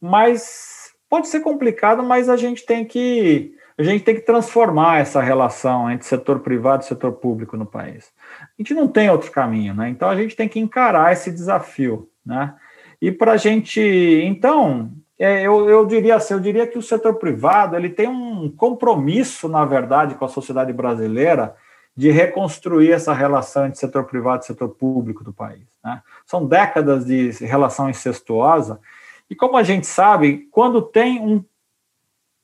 mas pode ser complicado, mas a gente tem que a gente tem que transformar essa relação entre setor privado e setor público no país. A gente não tem outro caminho, né? Então a gente tem que encarar esse desafio, né? E para a gente, então, é, eu, eu diria assim, eu diria que o setor privado ele tem um compromisso, na verdade, com a sociedade brasileira de reconstruir essa relação entre setor privado e setor público do país. Né? São décadas de relação incestuosa, e como a gente sabe, quando tem um,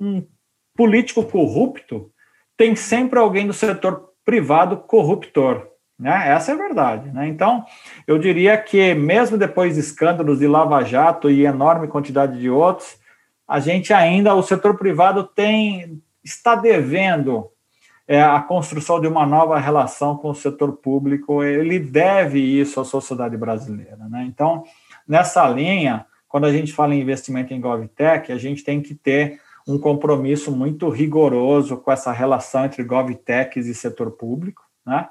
um político corrupto, tem sempre alguém do setor privado corruptor. Né? Essa é a verdade. Né? Então, eu diria que, mesmo depois de escândalos de Lava Jato e enorme quantidade de outros, a gente ainda, o setor privado tem está devendo é a construção de uma nova relação com o setor público, ele deve isso à sociedade brasileira. Né? Então, nessa linha, quando a gente fala em investimento em GovTech, a gente tem que ter um compromisso muito rigoroso com essa relação entre GovTechs e setor público. Né?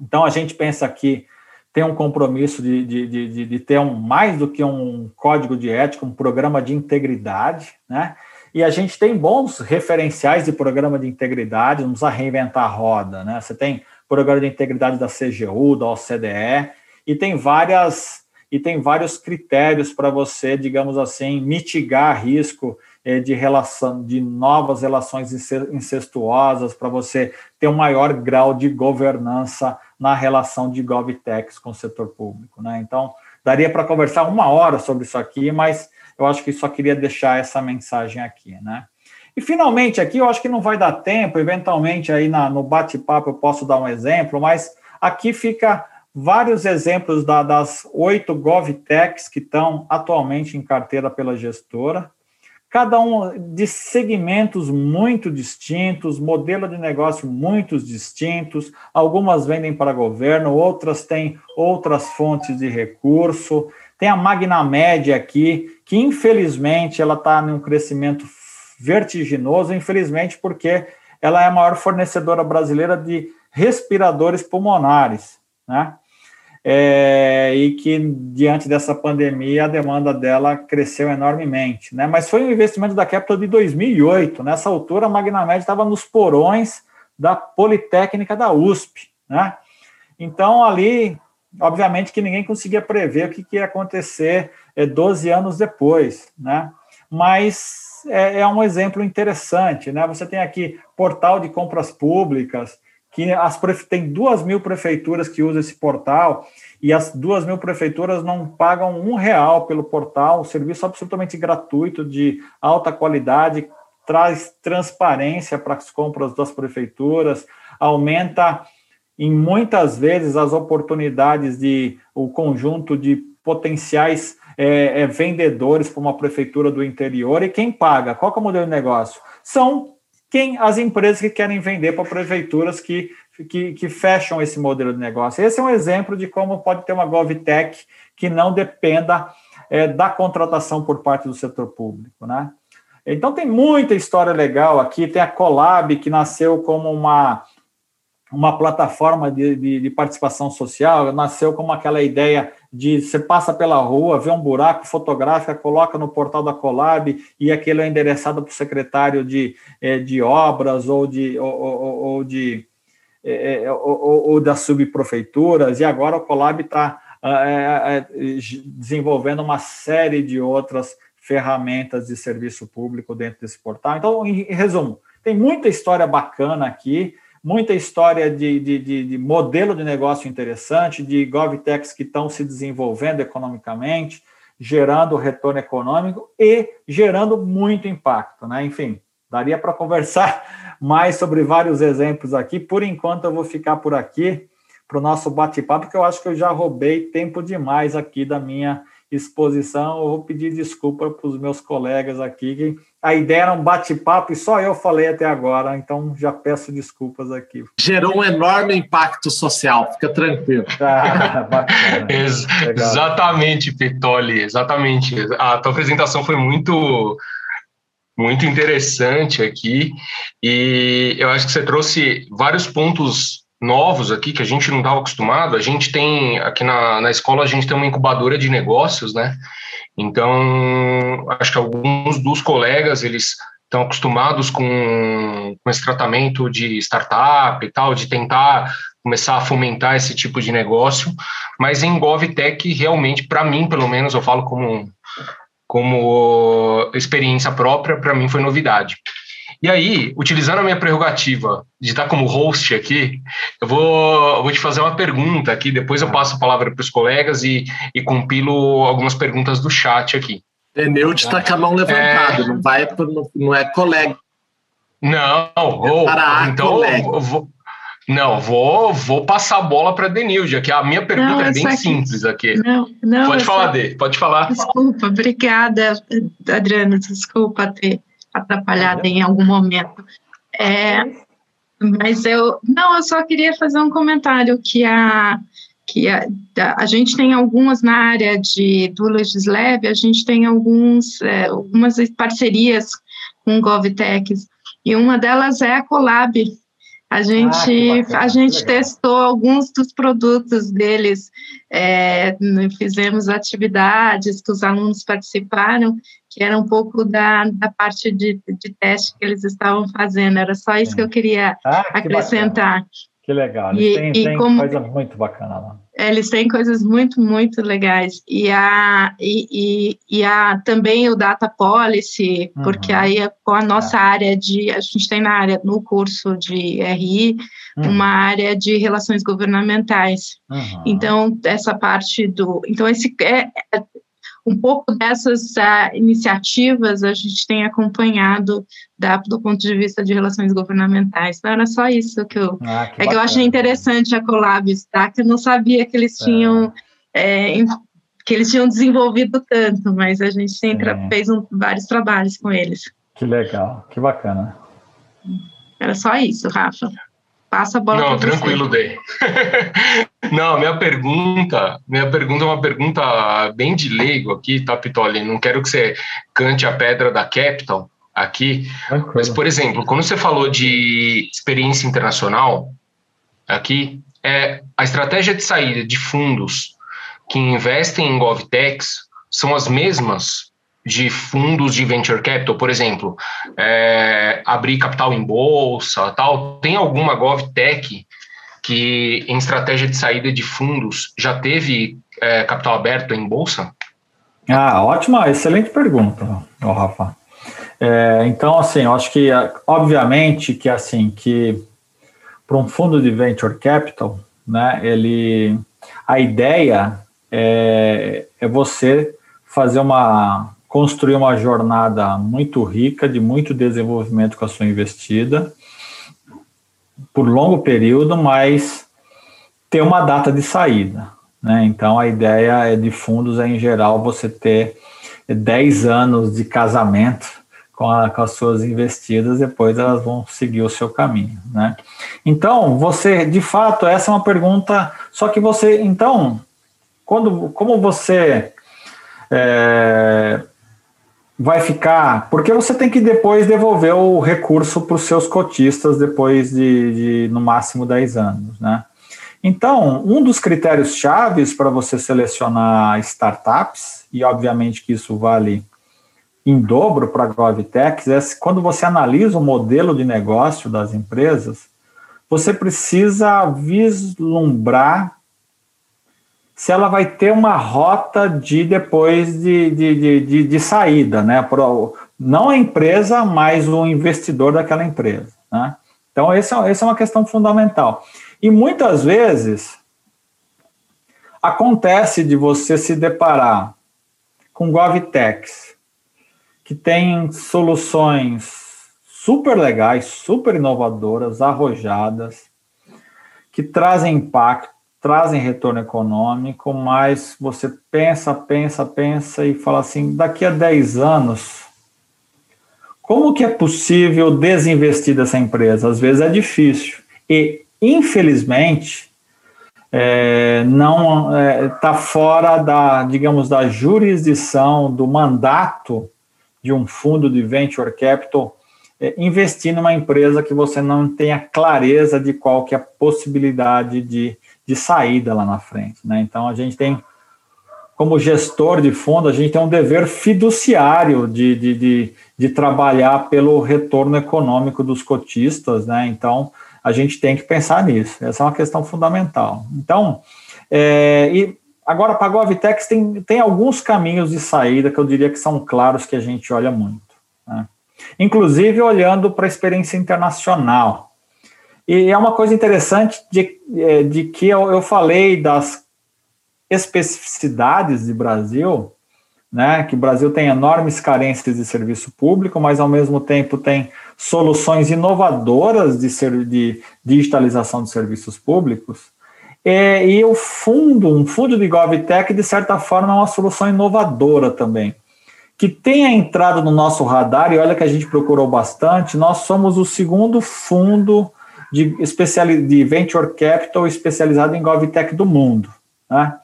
Então, a gente pensa que tem um compromisso de, de, de, de, ter um, mais do que um código de ética, um programa de integridade, né? E a gente tem bons referenciais de programa de integridade, não precisa reinventar a roda, né? Você tem programa de integridade da CGU, da OCDE, e tem várias e tem vários critérios para você, digamos assim, mitigar risco eh, de relação de novas relações incestuosas, para você ter um maior grau de governança na relação de GovTechs com o setor público, né? Então, daria para conversar uma hora sobre isso aqui, mas eu acho que só queria deixar essa mensagem aqui, né? E finalmente aqui, eu acho que não vai dar tempo, eventualmente aí na, no bate-papo eu posso dar um exemplo, mas aqui fica vários exemplos da, das oito GovTechs que estão atualmente em carteira pela gestora, cada um de segmentos muito distintos, modelo de negócio muito distintos, algumas vendem para governo, outras têm outras fontes de recurso, Tem a Magnamed aqui, que infelizmente ela está num crescimento vertiginoso, infelizmente porque ela é a maior fornecedora brasileira de respiradores pulmonares, né? É, e que diante dessa pandemia a demanda dela cresceu enormemente, né? Mas foi um investimento da Capital de 2008. Nessa altura, a Magnamed estava nos porões da Politécnica da USP, né? Então ali, obviamente que ninguém conseguia prever o que, que ia acontecer é, 12 anos depois, né? Mas é, é um exemplo interessante, né? Você tem aqui portal de compras públicas que as tem duas mil prefeituras que usam esse portal e as duas mil prefeituras não pagam um real pelo portal, um serviço absolutamente gratuito de alta qualidade, traz transparência para as compras das prefeituras, aumenta em muitas vezes as oportunidades de o conjunto de potenciais é, é, vendedores para uma prefeitura do interior e quem paga? Qual é o modelo de negócio? São quem as empresas que querem vender para prefeituras que, que, que, fecham esse modelo de negócio. Esse é um exemplo de como pode ter uma GovTech que não dependa é, da contratação por parte do setor público, né? Então tem muita história legal aqui, tem a Colab, que nasceu como uma, uma plataforma de, de, de participação social, nasceu como aquela ideia de você passa pela rua, vê um buraco, fotografa, coloca no portal da Colab e aquele é endereçado para o secretário de, é, de obras ou de, ou, ou, ou de é, é ou, ou, das subprefeituras, e agora o Colab está é, é, desenvolvendo uma série de outras ferramentas de serviço público dentro desse portal. Então, em resumo, tem muita história bacana aqui, muita história de, de, de, de modelo de negócio interessante, de GovTechs que estão se desenvolvendo economicamente, gerando retorno econômico e gerando muito impacto, né? Enfim, daria para conversar <laughs> mais sobre vários exemplos aqui. Por enquanto, eu vou ficar por aqui para o nosso bate-papo, porque eu acho que eu já roubei tempo demais aqui da minha exposição. Eu vou pedir desculpa para os meus colegas aqui, que a ideia era um bate-papo e só eu falei até agora, então já peço desculpas aqui. Gerou um enorme impacto social, fica tranquilo. <laughs> Ah, Ex exatamente, Petoli, exatamente. A tua apresentação foi muito muito interessante aqui e eu acho que você trouxe vários pontos novos aqui que a gente não estava acostumado. A gente tem aqui na, na escola a gente tem uma incubadora de negócios, né? Então acho que alguns dos colegas eles estão acostumados com, com esse tratamento de startup e tal, de tentar começar a fomentar esse tipo de negócio, mas em GovTech realmente, para mim, pelo menos, eu falo como como experiência própria, para mim foi novidade. E aí, utilizando a minha prerrogativa de estar como host aqui, eu vou, eu vou te fazer uma pergunta aqui, depois eu tá. passo a palavra para os colegas e, e compilo algumas perguntas do chat aqui. Pneu de estar com a mão levantada, é... não vai, não é colega. Não, vou. É então, colega. vou, não, vou, vou passar a bola para a Denilde, que a minha pergunta não, é bem simples aqui. Não, não, pode falar, só... Dê, pode falar. Desculpa, obrigada, Adriano, desculpa ter atrapalhada em algum momento. É, mas eu não, eu só queria fazer um comentário que a que a, a gente tem algumas na área de do Legislab, a gente tem alguns é, algumas parcerias com GovTechs e uma delas é a Colab, a gente, ah, a gente testou alguns dos produtos deles, é, fizemos atividades que os alunos participaram, que era um pouco da, da parte de, de teste que eles estavam fazendo, era só isso que eu queria ah, que acrescentar. Bacana. Que legal, eles e, têm, e têm como, coisa muito bacana lá. Eles têm coisas muito, muito legais. E, a, e, e, e a, também o Data Policy, uhum. porque aí é com a nossa é. área de. A gente tem na área, no curso de RI, uhum. uma área de relações governamentais. Uhum. Então, essa parte do. Então, esse é um pouco dessas uh, iniciativas a gente tem acompanhado da, do ponto de vista de relações governamentais. Então, era só isso que eu. Ah, que é que eu achei interessante a Colabs, tá? Que eu não sabia que eles é. tinham. É, que eles tinham desenvolvido tanto, mas a gente sempre fez um, vários trabalhos com eles. Que legal, que bacana. Era só isso, Rafa. Passa a bola Não, tranquilo, Dei. <laughs> Não, minha pergunta, minha pergunta é uma pergunta bem de leigo aqui, tá, Pitoli? Não quero que você cante a pedra da Capital aqui, mas, por exemplo, quando você falou de experiência internacional aqui, é, a estratégia de saída de fundos que investem em GovTechs são as mesmas de fundos de venture capital, por exemplo, é, abrir capital em bolsa, tal. Tem alguma GovTech que em estratégia de saída de fundos já teve é, capital aberto em bolsa? Ah, ótima, excelente pergunta, Rafa. É, então, assim, eu acho que, obviamente, que assim, que para um fundo de venture capital, né, ele, a ideia é, é você fazer uma, construir uma jornada muito rica, de muito desenvolvimento com a sua investida, por longo período, mas ter uma data de saída. Né? Então, a ideia é de fundos é, em geral, você ter 10 anos de casamento com, a, com, as suas investidas, depois elas vão seguir o seu caminho. Né? Então, você, de fato, essa é uma pergunta, só que você, então, quando, como você é, vai ficar. Porque você tem que depois devolver o recurso para os seus cotistas depois de, de, no máximo 10 anos, né? Então, um dos critérios chaves para você selecionar startups, e obviamente que isso vale em dobro para a GovTechs, é quando você analisa o modelo de negócio das empresas, você precisa vislumbrar se ela vai ter uma rota de depois de, de, de, de saída, né? Pro, não a empresa, mas o investidor daquela empresa. Né? Então, essa, essa é uma questão fundamental. E muitas vezes acontece de você se deparar com GovTechs, que tem soluções super legais, super inovadoras, arrojadas, que trazem impacto, trazem retorno econômico, mas você pensa, pensa, pensa e fala assim, daqui a 10 anos, como que é possível desinvestir dessa empresa? Às vezes é difícil. E, infelizmente, é, não está é, tá fora da, digamos, da jurisdição, do mandato de um fundo de venture capital é, investir numa empresa que você não tenha clareza de qual que é a possibilidade de de saída lá na frente. Né? Então, a gente tem, como gestor de fundo, a gente tem um dever fiduciário de, de, de, de trabalhar pelo retorno econômico dos cotistas. Né? Então, a gente tem que pensar nisso. Essa é uma questão fundamental. Então, é, e agora para a Govitex tem, tem alguns caminhos de saída que eu diria que são claros que a gente olha muito. Né? Inclusive olhando para a experiência internacional. E é uma coisa interessante de, é, de que eu, eu falei das especificidades de Brasil, né, que o Brasil tem enormes carências de serviço público, mas ao mesmo tempo tem soluções inovadoras de, ser, de digitalização de serviços públicos. E, e o fundo, um fundo de GovTech, de certa forma, é uma solução inovadora também, que tenha entrado no nosso radar, e olha que a gente procurou bastante, nós somos o segundo fundo de, especiali de venture capital especializado em GovTech do mundo. Né?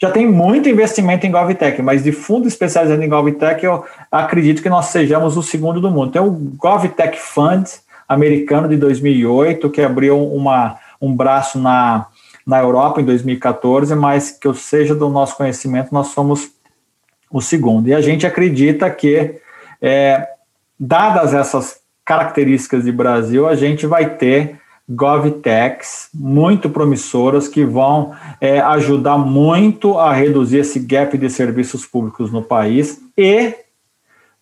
Já tem muito investimento em GovTech, mas de fundo especializado em GovTech, eu acredito que nós sejamos o segundo do mundo. Tem o GovTech Fund americano de 2008, que abriu uma, um braço na, na Europa em 2014, mas que eu seja do nosso conhecimento, nós somos o segundo. E a gente acredita que, é, dadas essas características de Brasil, a gente vai ter GovTechs muito promissoras que vão é, ajudar muito a reduzir esse gap de serviços públicos no país e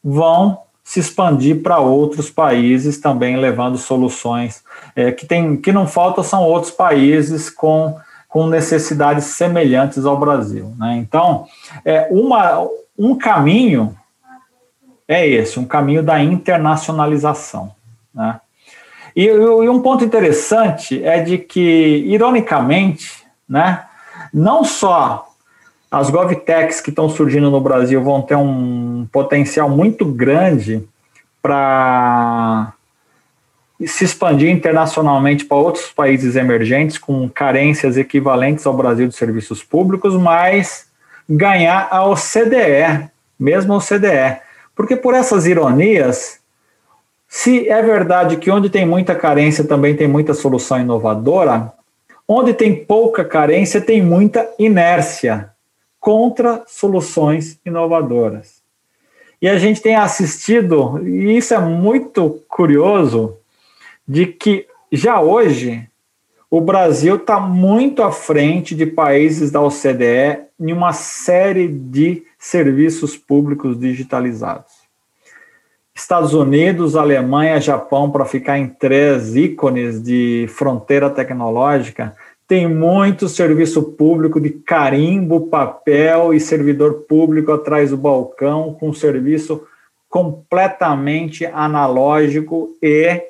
vão se expandir para outros países também levando soluções é, que tem que não faltam são outros países com, com necessidades semelhantes ao Brasil né? então é uma um caminho é esse um caminho da internacionalização né? E, e, um ponto interessante é de que, ironicamente, né, não só as GovTechs que estão surgindo no Brasil vão ter um potencial muito grande para se expandir internacionalmente para outros países emergentes com carências equivalentes ao Brasil de serviços públicos, mas ganhar a OCDE, mesmo a OCDE. Porque por essas ironias, se é verdade que onde tem muita carência também tem muita solução inovadora, onde tem pouca carência tem muita inércia contra soluções inovadoras. E a gente tem assistido, e isso é muito curioso, de que já hoje o Brasil está muito à frente de países da OCDE em uma série de serviços públicos digitalizados. Estados Unidos, Alemanha, Japão, para ficar em três ícones de fronteira tecnológica, tem muito serviço público de carimbo, papel e servidor público atrás do balcão, com serviço completamente analógico e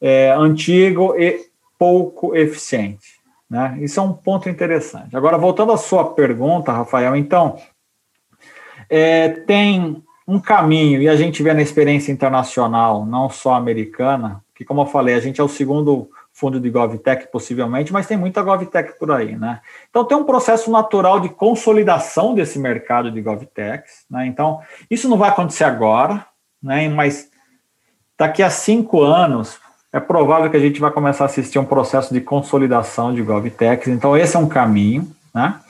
é, antigo e pouco eficiente. Né? Isso é um ponto interessante. Agora, voltando à sua pergunta, Rafael, então, é, tem um caminho, e a gente vê na experiência internacional, não só americana, que, como eu falei, a gente é o segundo fundo de GovTech, possivelmente, mas tem muita GovTech por aí, né? Então, tem um processo natural de consolidação desse mercado de GovTechs, né? Então, isso não vai acontecer agora, né? Mas daqui a cinco anos, é provável que a gente vai começar a assistir um processo de consolidação de GovTechs, então esse é um caminho, né?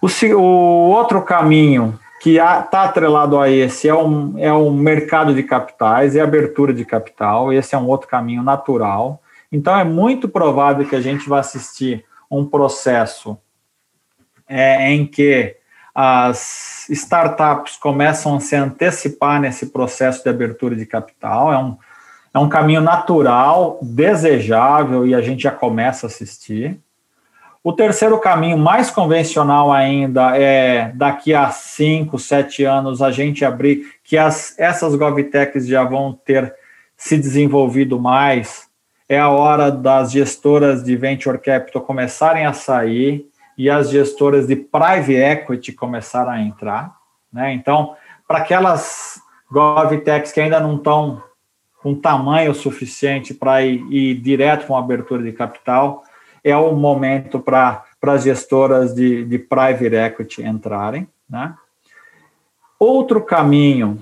O, o outro caminho que está atrelado a esse é um, é um mercado de capitais, é abertura de capital, esse é um outro caminho natural. Então, é muito provável que a gente vá assistir um processo é, em que as startups começam a se antecipar nesse processo de abertura de capital. É um, é um caminho natural, desejável, e a gente já começa a assistir. O terceiro caminho, mais convencional ainda, é daqui a cinco, sete anos a gente abrir, que as, essas GovTechs já vão ter se desenvolvido mais. É a hora das gestoras de Venture Capital começarem a sair e as gestoras de Private Equity começarem a entrar. Né? Então, para aquelas GovTechs que ainda não estão com tamanho suficiente para ir, ir direto com a abertura de capital, é o momento para as gestoras de, de private equity entrarem. Né? Outro caminho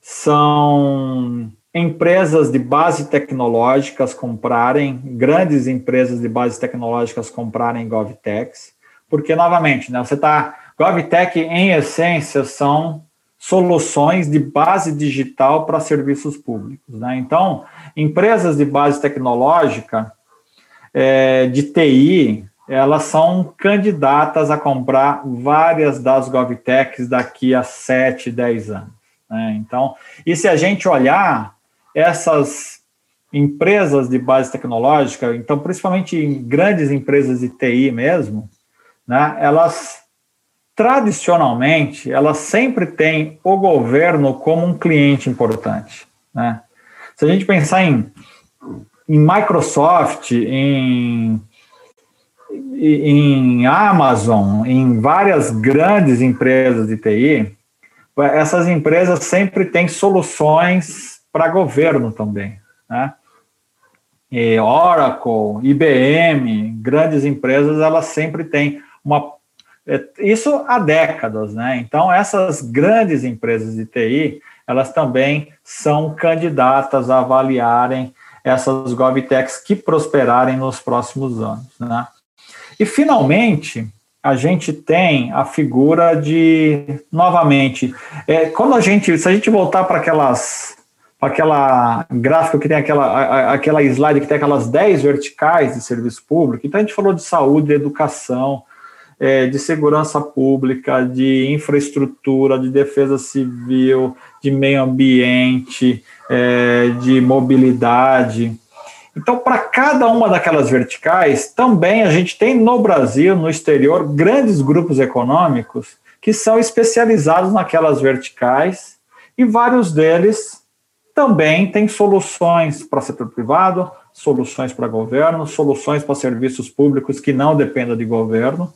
são empresas de base tecnológicas comprarem, grandes empresas de base tecnológicas comprarem GovTechs, porque, novamente, né, você está. GovTech, em essência, são soluções de base digital para serviços públicos. Né? Então, empresas de base tecnológica é, de TI, elas são candidatas a comprar várias das GovTechs daqui a 7, 10 anos. Né? Então, e se a gente olhar essas empresas de base tecnológica, então principalmente em grandes empresas de TI mesmo, né, elas tradicionalmente elas sempre têm o governo como um cliente importante. Né? Se a gente pensar em em Microsoft, em, em Amazon, em várias grandes empresas de TI, essas empresas sempre têm soluções para governo também, né? E Oracle, IBM, grandes empresas, elas sempre têm uma é, isso há décadas, né? Então essas grandes empresas de TI, elas também são candidatas a avaliarem essas GovTechs que prosperarem nos próximos anos. Né? E, finalmente, a gente tem a figura de, novamente, é, quando a gente, se a gente voltar para aquelas, para aquela gráfica que tem aquela, aquela slide que tem aquelas 10 verticais de serviço público, então a gente falou de saúde, de educação, é, de segurança pública, de infraestrutura, de defesa civil, de meio ambiente, é, de mobilidade. Então, para cada uma daquelas verticais, também a gente tem no Brasil, no exterior, grandes grupos econômicos que são especializados naquelas verticais e vários deles também têm soluções para setor privado, soluções para governo, soluções para serviços públicos que não dependam de governo.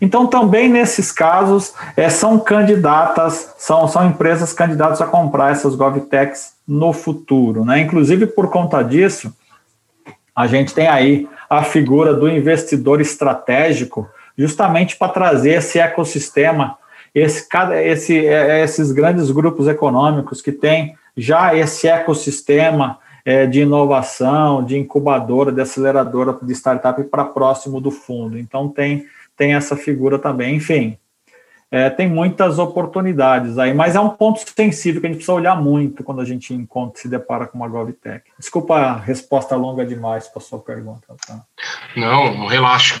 Então, também nesses casos, é, são candidatas, são, são empresas candidatas a comprar essas GovTechs no futuro. Né? Inclusive, por conta disso, a gente tem aí a figura do investidor estratégico, justamente para trazer esse ecossistema, esse, esse, é, esses grandes grupos econômicos que têm já esse ecossistema é, de inovação, de incubadora, de aceleradora de startup para próximo do fundo. Então, tem, tem essa figura também. Enfim, é, tem muitas oportunidades aí, mas é um ponto sensível que a gente precisa olhar muito quando a gente encontra, se depara com uma GovTech. Desculpa a resposta longa demais para a sua pergunta. Tá? Não, relaxa.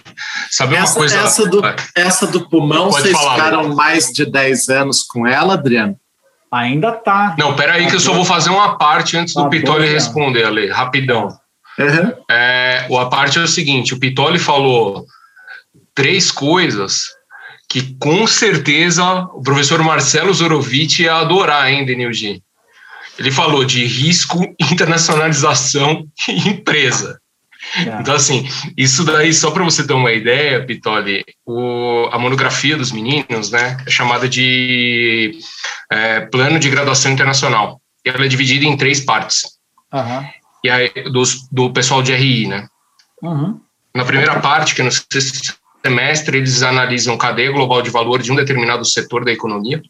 Sabe essa, uma coisa? Essa do, essa do pulmão, Pode vocês falar, ficaram mais de 10 anos com ela, Adriano? Ainda tá. Não, peraí tá que eu só vou fazer uma parte antes tá do Pitoli responder, Ale, rapidão. Uhum. É, a parte é o seguinte, o Pitoli falou três coisas que com certeza o professor Marcelo Zorovitch ia adorar, hein, Denilgi? Ele falou de risco, internacionalização e empresa. É. Então, assim, isso daí, só para você ter uma ideia, Pitoli, o, a monografia dos meninos, né, é chamada de é, Plano de Graduação Internacional. Ela é dividida em três partes. Uhum. E aí, dos, do pessoal de RI, né? Uhum. Na primeira parte, que é no sexto semestre, eles analisam cadeia global de valor de um determinado setor da economia.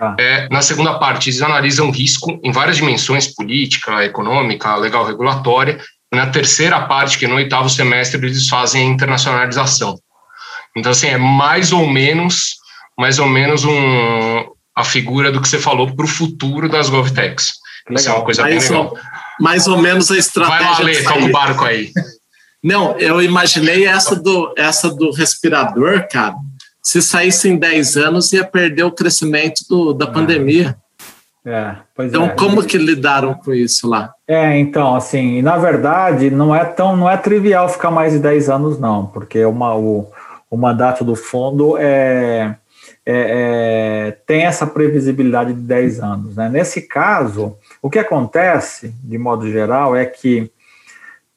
Ah. É, na segunda parte, eles analisam risco em várias dimensões, política, econômica, legal, regulatória. Na terceira parte, que é no oitavo semestre, eles fazem a internacionalização. Então, assim, é mais ou menos, mais ou menos um, a figura do que você falou para o futuro das GovTechs. Isso é uma coisa mais bem legal. mais ou menos a estratégia. Vai lá, Lê, toca o barco aí. Não, eu imaginei essa do, essa do respirador, cara. Se saísse em 10 anos, ia perder o crescimento do, da pandemia. É, então, é. como que lidaram com isso lá? É, então, assim, na verdade, não é tão, não é trivial ficar mais de 10 anos, não, porque uma, o, o mandato do fundo é, é, é, tem essa previsibilidade de 10 anos. Né? Nesse caso, o que acontece, de modo geral, é que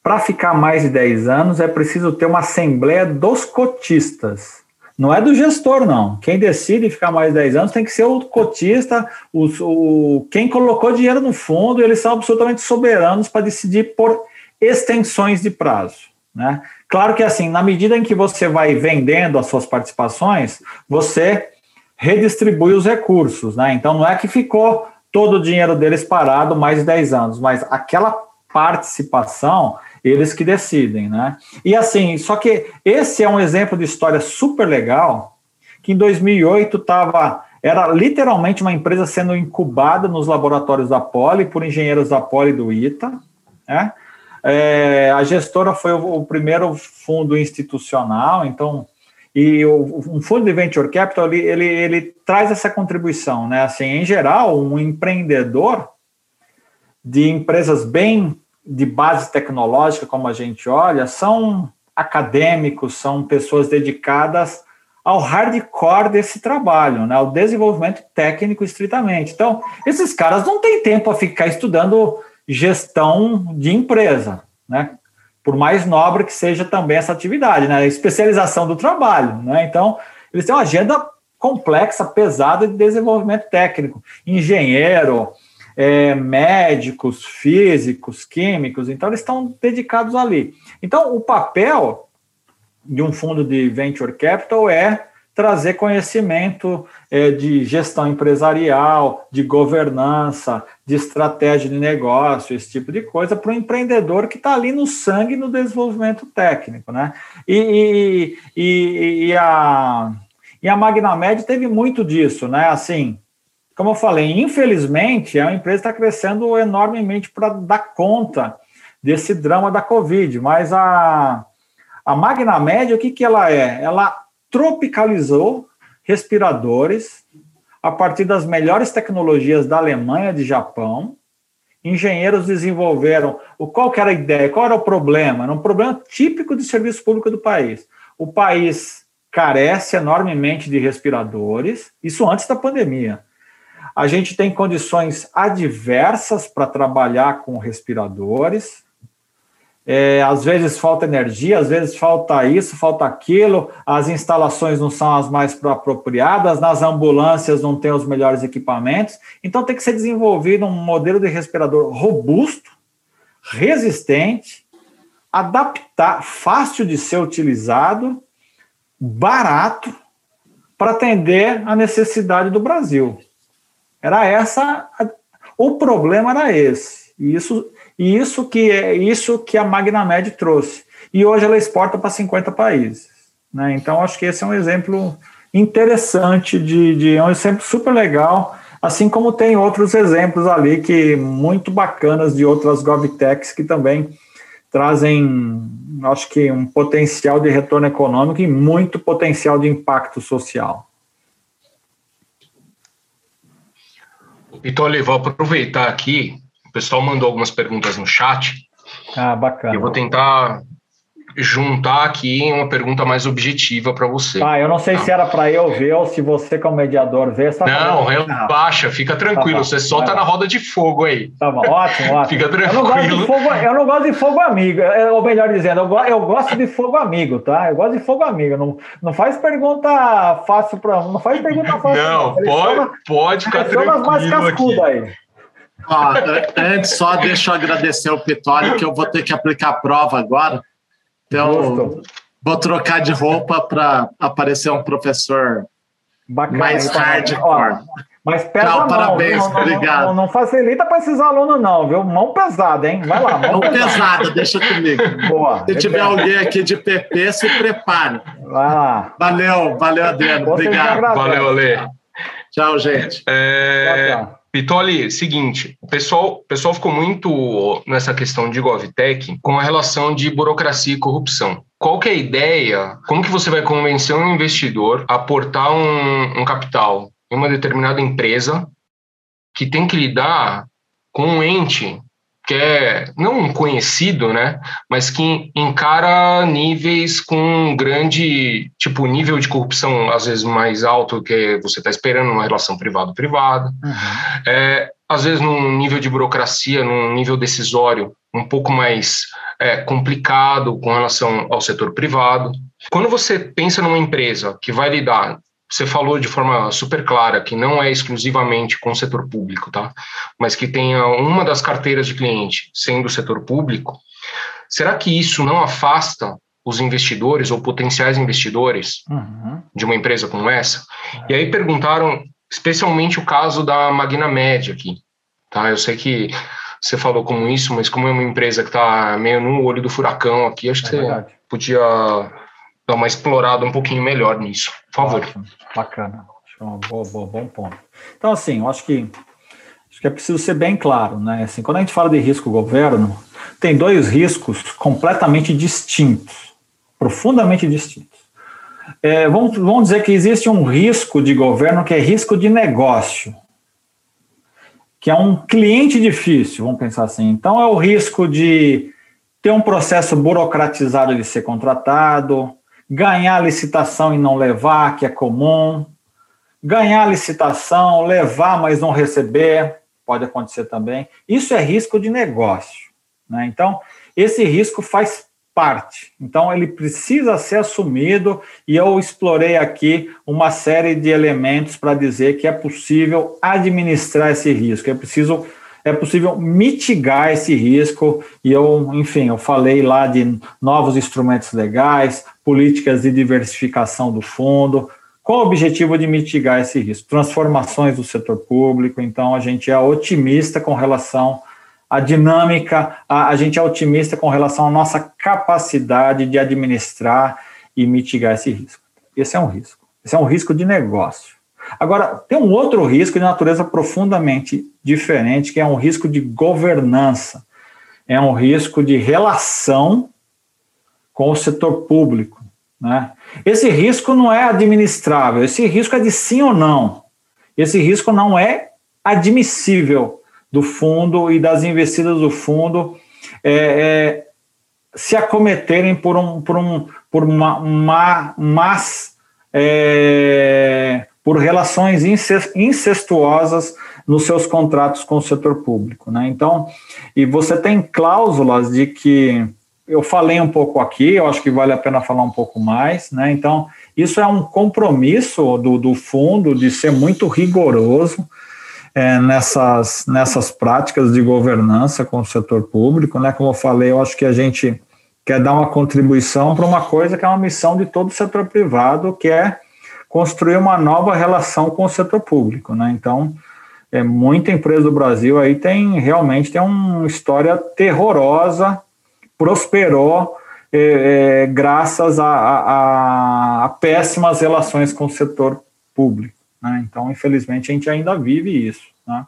para ficar mais de 10 anos é preciso ter uma assembleia dos cotistas. Não é do gestor, não. Quem decide ficar mais de 10 anos tem que ser o cotista, o, o quem colocou dinheiro no fundo, eles são absolutamente soberanos para decidir por extensões de prazo. Né? Claro que assim, na medida em que você vai vendendo as suas participações, você redistribui os recursos. Né? Então não é que ficou todo o dinheiro deles parado mais de 10 anos, mas aquela participação eles que decidem, né? E assim, só que esse é um exemplo de história super legal, que em 2008 estava era literalmente uma empresa sendo incubada nos laboratórios da Poli por engenheiros da Poli do ITA, né? É, a gestora foi o, o, primeiro fundo institucional, então e o, um fundo de venture capital ele, ele, ele traz essa contribuição, né? Assim, em geral, um empreendedor de empresas bem de base tecnológica, como a gente olha, são acadêmicos, são pessoas dedicadas ao hardcore desse trabalho, né, ao desenvolvimento técnico estritamente. Então, esses caras não têm tempo a ficar estudando gestão de empresa, né? Por mais nobre que seja também essa atividade, né? A especialização do trabalho, né? Então, eles têm uma agenda complexa, pesada de desenvolvimento técnico. Engenheiro, é, médicos, físicos, químicos, então eles estão dedicados ali. Então, o papel de um fundo de venture capital é trazer conhecimento é, de gestão empresarial, de governança, de estratégia de negócio, esse tipo de coisa, para o empreendedor que está ali no sangue no desenvolvimento técnico. Né? E, e, e, e a, e a teve muito disso, né? Assim, como eu falei, infelizmente, a empresa está crescendo enormemente para dar conta desse drama da Covid, mas a, a Magna Média, o que, que ela é? Ela tropicalizou respiradores a partir das melhores tecnologias da Alemanha, de Japão. Engenheiros desenvolveram o qual era a ideia, qual era o problema? Era um problema típico de serviço público do país. O país carece enormemente de respiradores, isso antes da pandemia. A gente tem condições adversas para trabalhar com respiradores. é, às vezes falta energia, às vezes falta isso, falta aquilo, as instalações não são as mais apropriadas, nas ambulâncias não tem os melhores equipamentos, então tem que ser desenvolvido um modelo de respirador robusto, resistente, adaptar, fácil de ser utilizado, barato, para atender a necessidade do Brasil. Era essa, o problema era esse. E isso, e isso que é isso que a Magnamed trouxe. E hoje ela exporta para 50 países. Né? Então, acho que esse é um exemplo interessante de, de é um exemplo super legal, assim como tem outros exemplos ali que muito bacanas de outras GovTechs que também trazem, acho que um potencial de retorno econômico e muito potencial de impacto social. Vitório, vou aproveitar aqui, o pessoal mandou algumas perguntas no chat. Ah, bacana. Eu vou tentar juntar aqui uma pergunta mais objetiva para você. Ah, eu não sei tá. se era para eu ver ou se você, como mediador, vê essa. Não, relaxa, fica tranquilo. Tá você só tá na roda de fogo aí. Tá bom, ótimo, ótimo. fica tranquilo. Eu não gosto de fogo, eu não gosto de fogo amigo, é, ou melhor dizendo, eu, eu gosto de fogo amigo, tá? Eu gosto de fogo amigo. Não, não faz pergunta fácil para. Não faz pergunta fácil. Não, não. pode, pode ficar tranquilo. mais cascudo aí. Ó, antes, só deixa eu agradecer o Pitório, que eu vou ter que aplicar a prova agora. Então, vou trocar de roupa para aparecer um professor Bacana, mais então, hardcore. Mas pega não, parabéns, não, não, obrigado. Não, não, facilita para esses alunos, não, viu? Mão pesada, hein? Vai lá, mão, mão pesada. pesada. deixa comigo. Boa. Se tiver alguém aqui de PP, se prepare. Vai lá. Valeu, valeu, Adriano. Obrigado. Valeu, Ale. Tchau, gente. É... Tchau, tchau. Pitoli, seguinte, o pessoal, o pessoal ficou muito nessa questão de GovTech com a relação de burocracia e corrupção. Qual que é a ideia? Como que você vai convencer um investidor a aportar um, um capital em uma determinada empresa que tem que lidar com um ente que é não um conhecido, né, mas que encara níveis com grande, tipo, nível de corrupção às vezes mais alto que você está esperando numa relação privado-privada, uhum. é, às vezes num nível de burocracia, num nível decisório um pouco mais é, complicado com relação ao setor privado. Quando você pensa numa empresa que vai lidar você falou de forma super clara que não é exclusivamente com o setor público, tá? Mas que tenha uma das carteiras de cliente sendo o setor público. Será que isso não afasta os investidores ou potenciais investidores uhum. de uma empresa como essa? E aí perguntaram especialmente o caso da Magna Média aqui, tá? Eu sei que você falou como isso, mas como é uma empresa que está meio no olho do furacão aqui, acho que é você podia dar uma explorada um pouquinho melhor nisso. Por favor. Ótimo. Bacana. Boa, bom ponto. Então, assim, eu acho que acho que é preciso ser bem claro, né? Assim, quando a gente fala de risco governo, tem dois riscos completamente distintos, profundamente distintos. É, vamos, vamos dizer que existe um risco de governo que é risco de negócio, que é um cliente difícil, vamos pensar assim. Então, é o risco de ter um processo burocratizado de ser contratado, ganhar licitação e não levar, que é comum, ganhar licitação, levar, mas não receber, pode acontecer também. Isso é risco de negócio. Né? Então, esse risco faz parte. Então, ele precisa ser assumido e eu explorei aqui uma série de elementos para dizer que é possível administrar esse risco, é preciso é possível mitigar esse risco e eu, enfim, eu falei lá de novos instrumentos legais, políticas de diversificação do fundo, com o objetivo de mitigar esse risco, transformações do setor público, então a gente é otimista com relação à dinâmica, a, a gente é otimista com relação à nossa capacidade de administrar e mitigar esse risco. Esse é um risco. Esse é um risco de negócio. Agora, tem um outro risco de natureza profundamente diferente, que é um risco de governança. É um risco de relação com o setor público. Né? Esse risco não é administrável, esse risco é de sim ou não. Esse risco não é admissível do fundo e das investidas do fundo é, é, se acometerem por, um, por, um, por uma, uma mas é, por relações incestuosas nos seus contratos com o setor público. Né? Então, e você tem cláusulas de que eu falei um pouco aqui, eu acho que vale a pena falar um pouco mais, né? Então, isso é um compromisso do, do fundo de ser muito rigoroso é, nessas, nessas práticas de governança com o setor público, né? Como eu falei, eu acho que a gente quer dar uma contribuição para uma coisa que é uma missão de todo o setor privado, que é construir uma nova relação com o setor público, né? Então, é, muita empresa do Brasil aí tem realmente tem uma história terrorosa, prosperou é, é, graças a, a, a, péssimas relações com o setor público. Né? Então, infelizmente, a gente ainda vive isso. Né?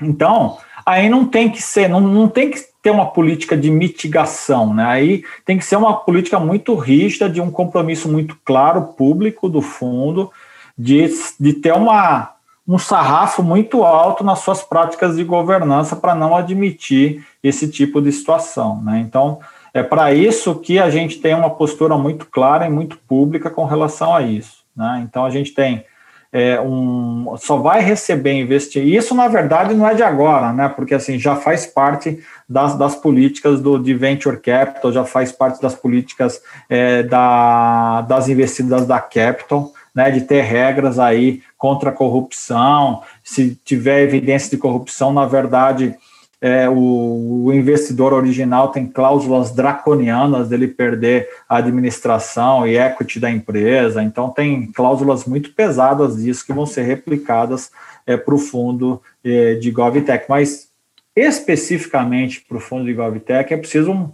Então, aí não tem que ser, não, não tem que ter uma política de mitigação, né? Aí tem que ser uma política muito rígida, de um compromisso muito claro, público do fundo, de, de ter uma um sarrafo muito alto nas suas práticas de governança para não admitir esse tipo de situação. Né? Então, é para isso que a gente tem uma postura muito clara e muito pública com relação a isso. Né? Então, a gente tem é, um, só vai receber investir. Isso, na verdade, não é de agora, né? porque assim, já faz parte das, das políticas do, de venture capital, já faz parte das políticas é, da, das investidas da capital né, de ter regras aí contra a corrupção. Se tiver evidência de corrupção, na verdade, é, o, o, investidor original tem cláusulas draconianas dele perder a administração e equity da empresa. Então, tem cláusulas muito pesadas disso que vão ser replicadas é, para o fundo é, de GovTech. Mas, especificamente para o fundo de GovTech, é preciso um,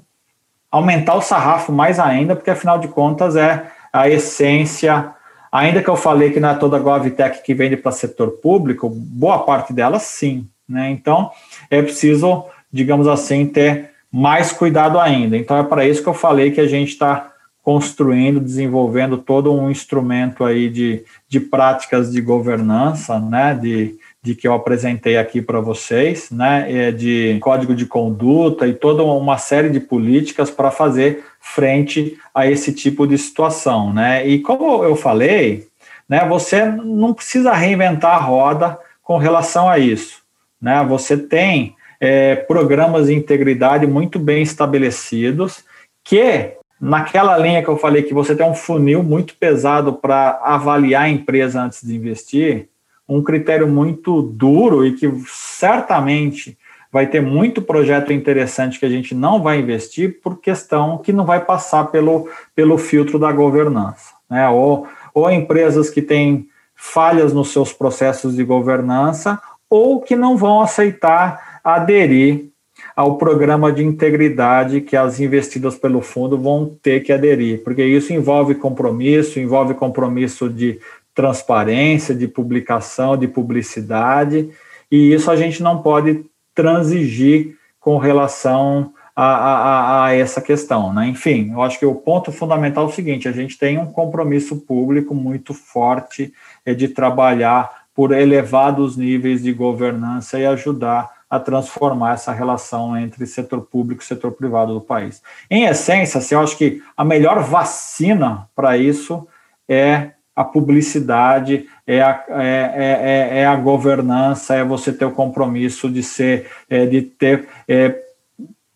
aumentar o sarrafo mais ainda, porque, afinal de contas, é a essência Ainda que eu falei que não é toda a GovTech que vende para setor público, boa parte dela sim. Né? Então, é preciso, digamos assim, ter mais cuidado ainda. Então, é para isso que eu falei que a gente está construindo, desenvolvendo todo um instrumento aí de, de práticas de governança, né, de, de que eu apresentei aqui para vocês, né, é de código de conduta e toda uma série de políticas para fazer frente a esse tipo de situação, né? E como eu falei, né, você não precisa reinventar a roda com relação a isso, né? Você tem é, programas de integridade muito bem estabelecidos que naquela linha que eu falei que você tem um funil muito pesado para avaliar a empresa antes de investir, um critério muito duro e que certamente vai ter muito projeto interessante que a gente não vai investir por questão que não vai passar pelo, pelo filtro da governança. Né? Ou, ou empresas que têm falhas nos seus processos de governança ou que não vão aceitar aderir ao programa de integridade que as investidas pelo fundo vão ter que aderir, porque isso envolve compromisso, envolve compromisso de transparência, de publicação, de publicidade, e isso a gente não pode transigir com relação a, a, a, essa questão. Né? Enfim, eu acho que o ponto fundamental é o seguinte: a gente tem um compromisso público muito forte é de trabalhar por elevados níveis de governança e ajudar a transformar essa relação entre setor público e setor privado do país. Em essência, assim, eu acho que a melhor vacina para isso é a publicidade, é a, é, é, é, é a governança, é você ter o compromisso de ser, é, de ter é,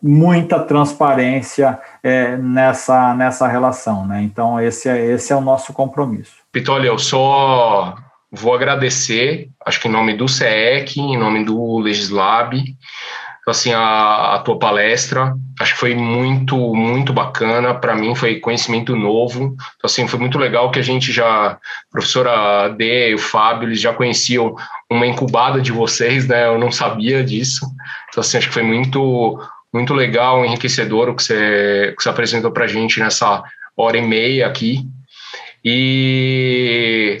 muita transparência é, nessa, nessa relação, né? Então esse é, esse é o nosso compromisso. Pitolio, eu só vou agradecer, acho que em nome do CEEC, em nome do Legislab, assim, a, a, tua palestra. Acho que foi muito, muito bacana. Para mim, foi conhecimento novo. Então, assim, foi muito legal que a gente já, a professora D e o Fábio, eles já conheciam uma incubada de vocês, né? Eu não sabia disso. Então, assim, acho que foi muito, muito legal, enriquecedor o que você, que você apresentou para gente nessa hora e meia aqui. E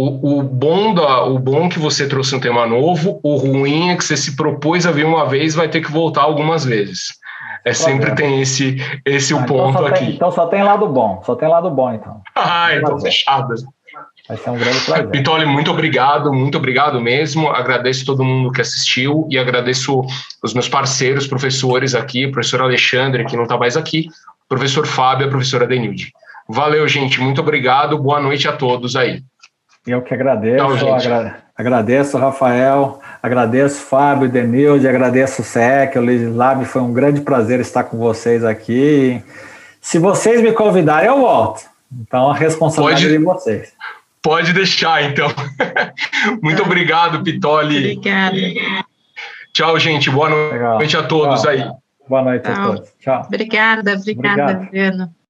o, o, bom da, o bom que você trouxe um tema novo, o ruim é que você se propôs a vir uma vez, vai ter que voltar algumas vezes. É sempre tem esse esse ah, o então ponto aqui. Tem, então só tem lado bom, só tem lado bom então. <laughs> Ah, então fechado. Vai ser um grande prazer. Pitoli, muito obrigado, muito obrigado mesmo. Agradeço todo mundo que assistiu e agradeço os meus parceiros, professores aqui, professor Alexandre, que não está mais aqui, professor Fábio e a professora Denilde. Valeu, gente. Muito obrigado. Boa noite a todos aí. Eu que agradeço, agra agradeço, Rafael, Agradeço Fábio, Denilde, agradeço o SEC, o Legislab, foi um grande prazer estar com vocês aqui. Se vocês me convidarem, eu volto. Então a responsabilidade pode, é de vocês. Pode deixar, então. <laughs> Muito obrigado, Pitoli. Obrigada. Tchau, gente. Boa noite Legal. a todos Tchau. aí. Boa noite Tchau. a todos. Tchau. Obrigada, obrigada, Obrigado. Adriano.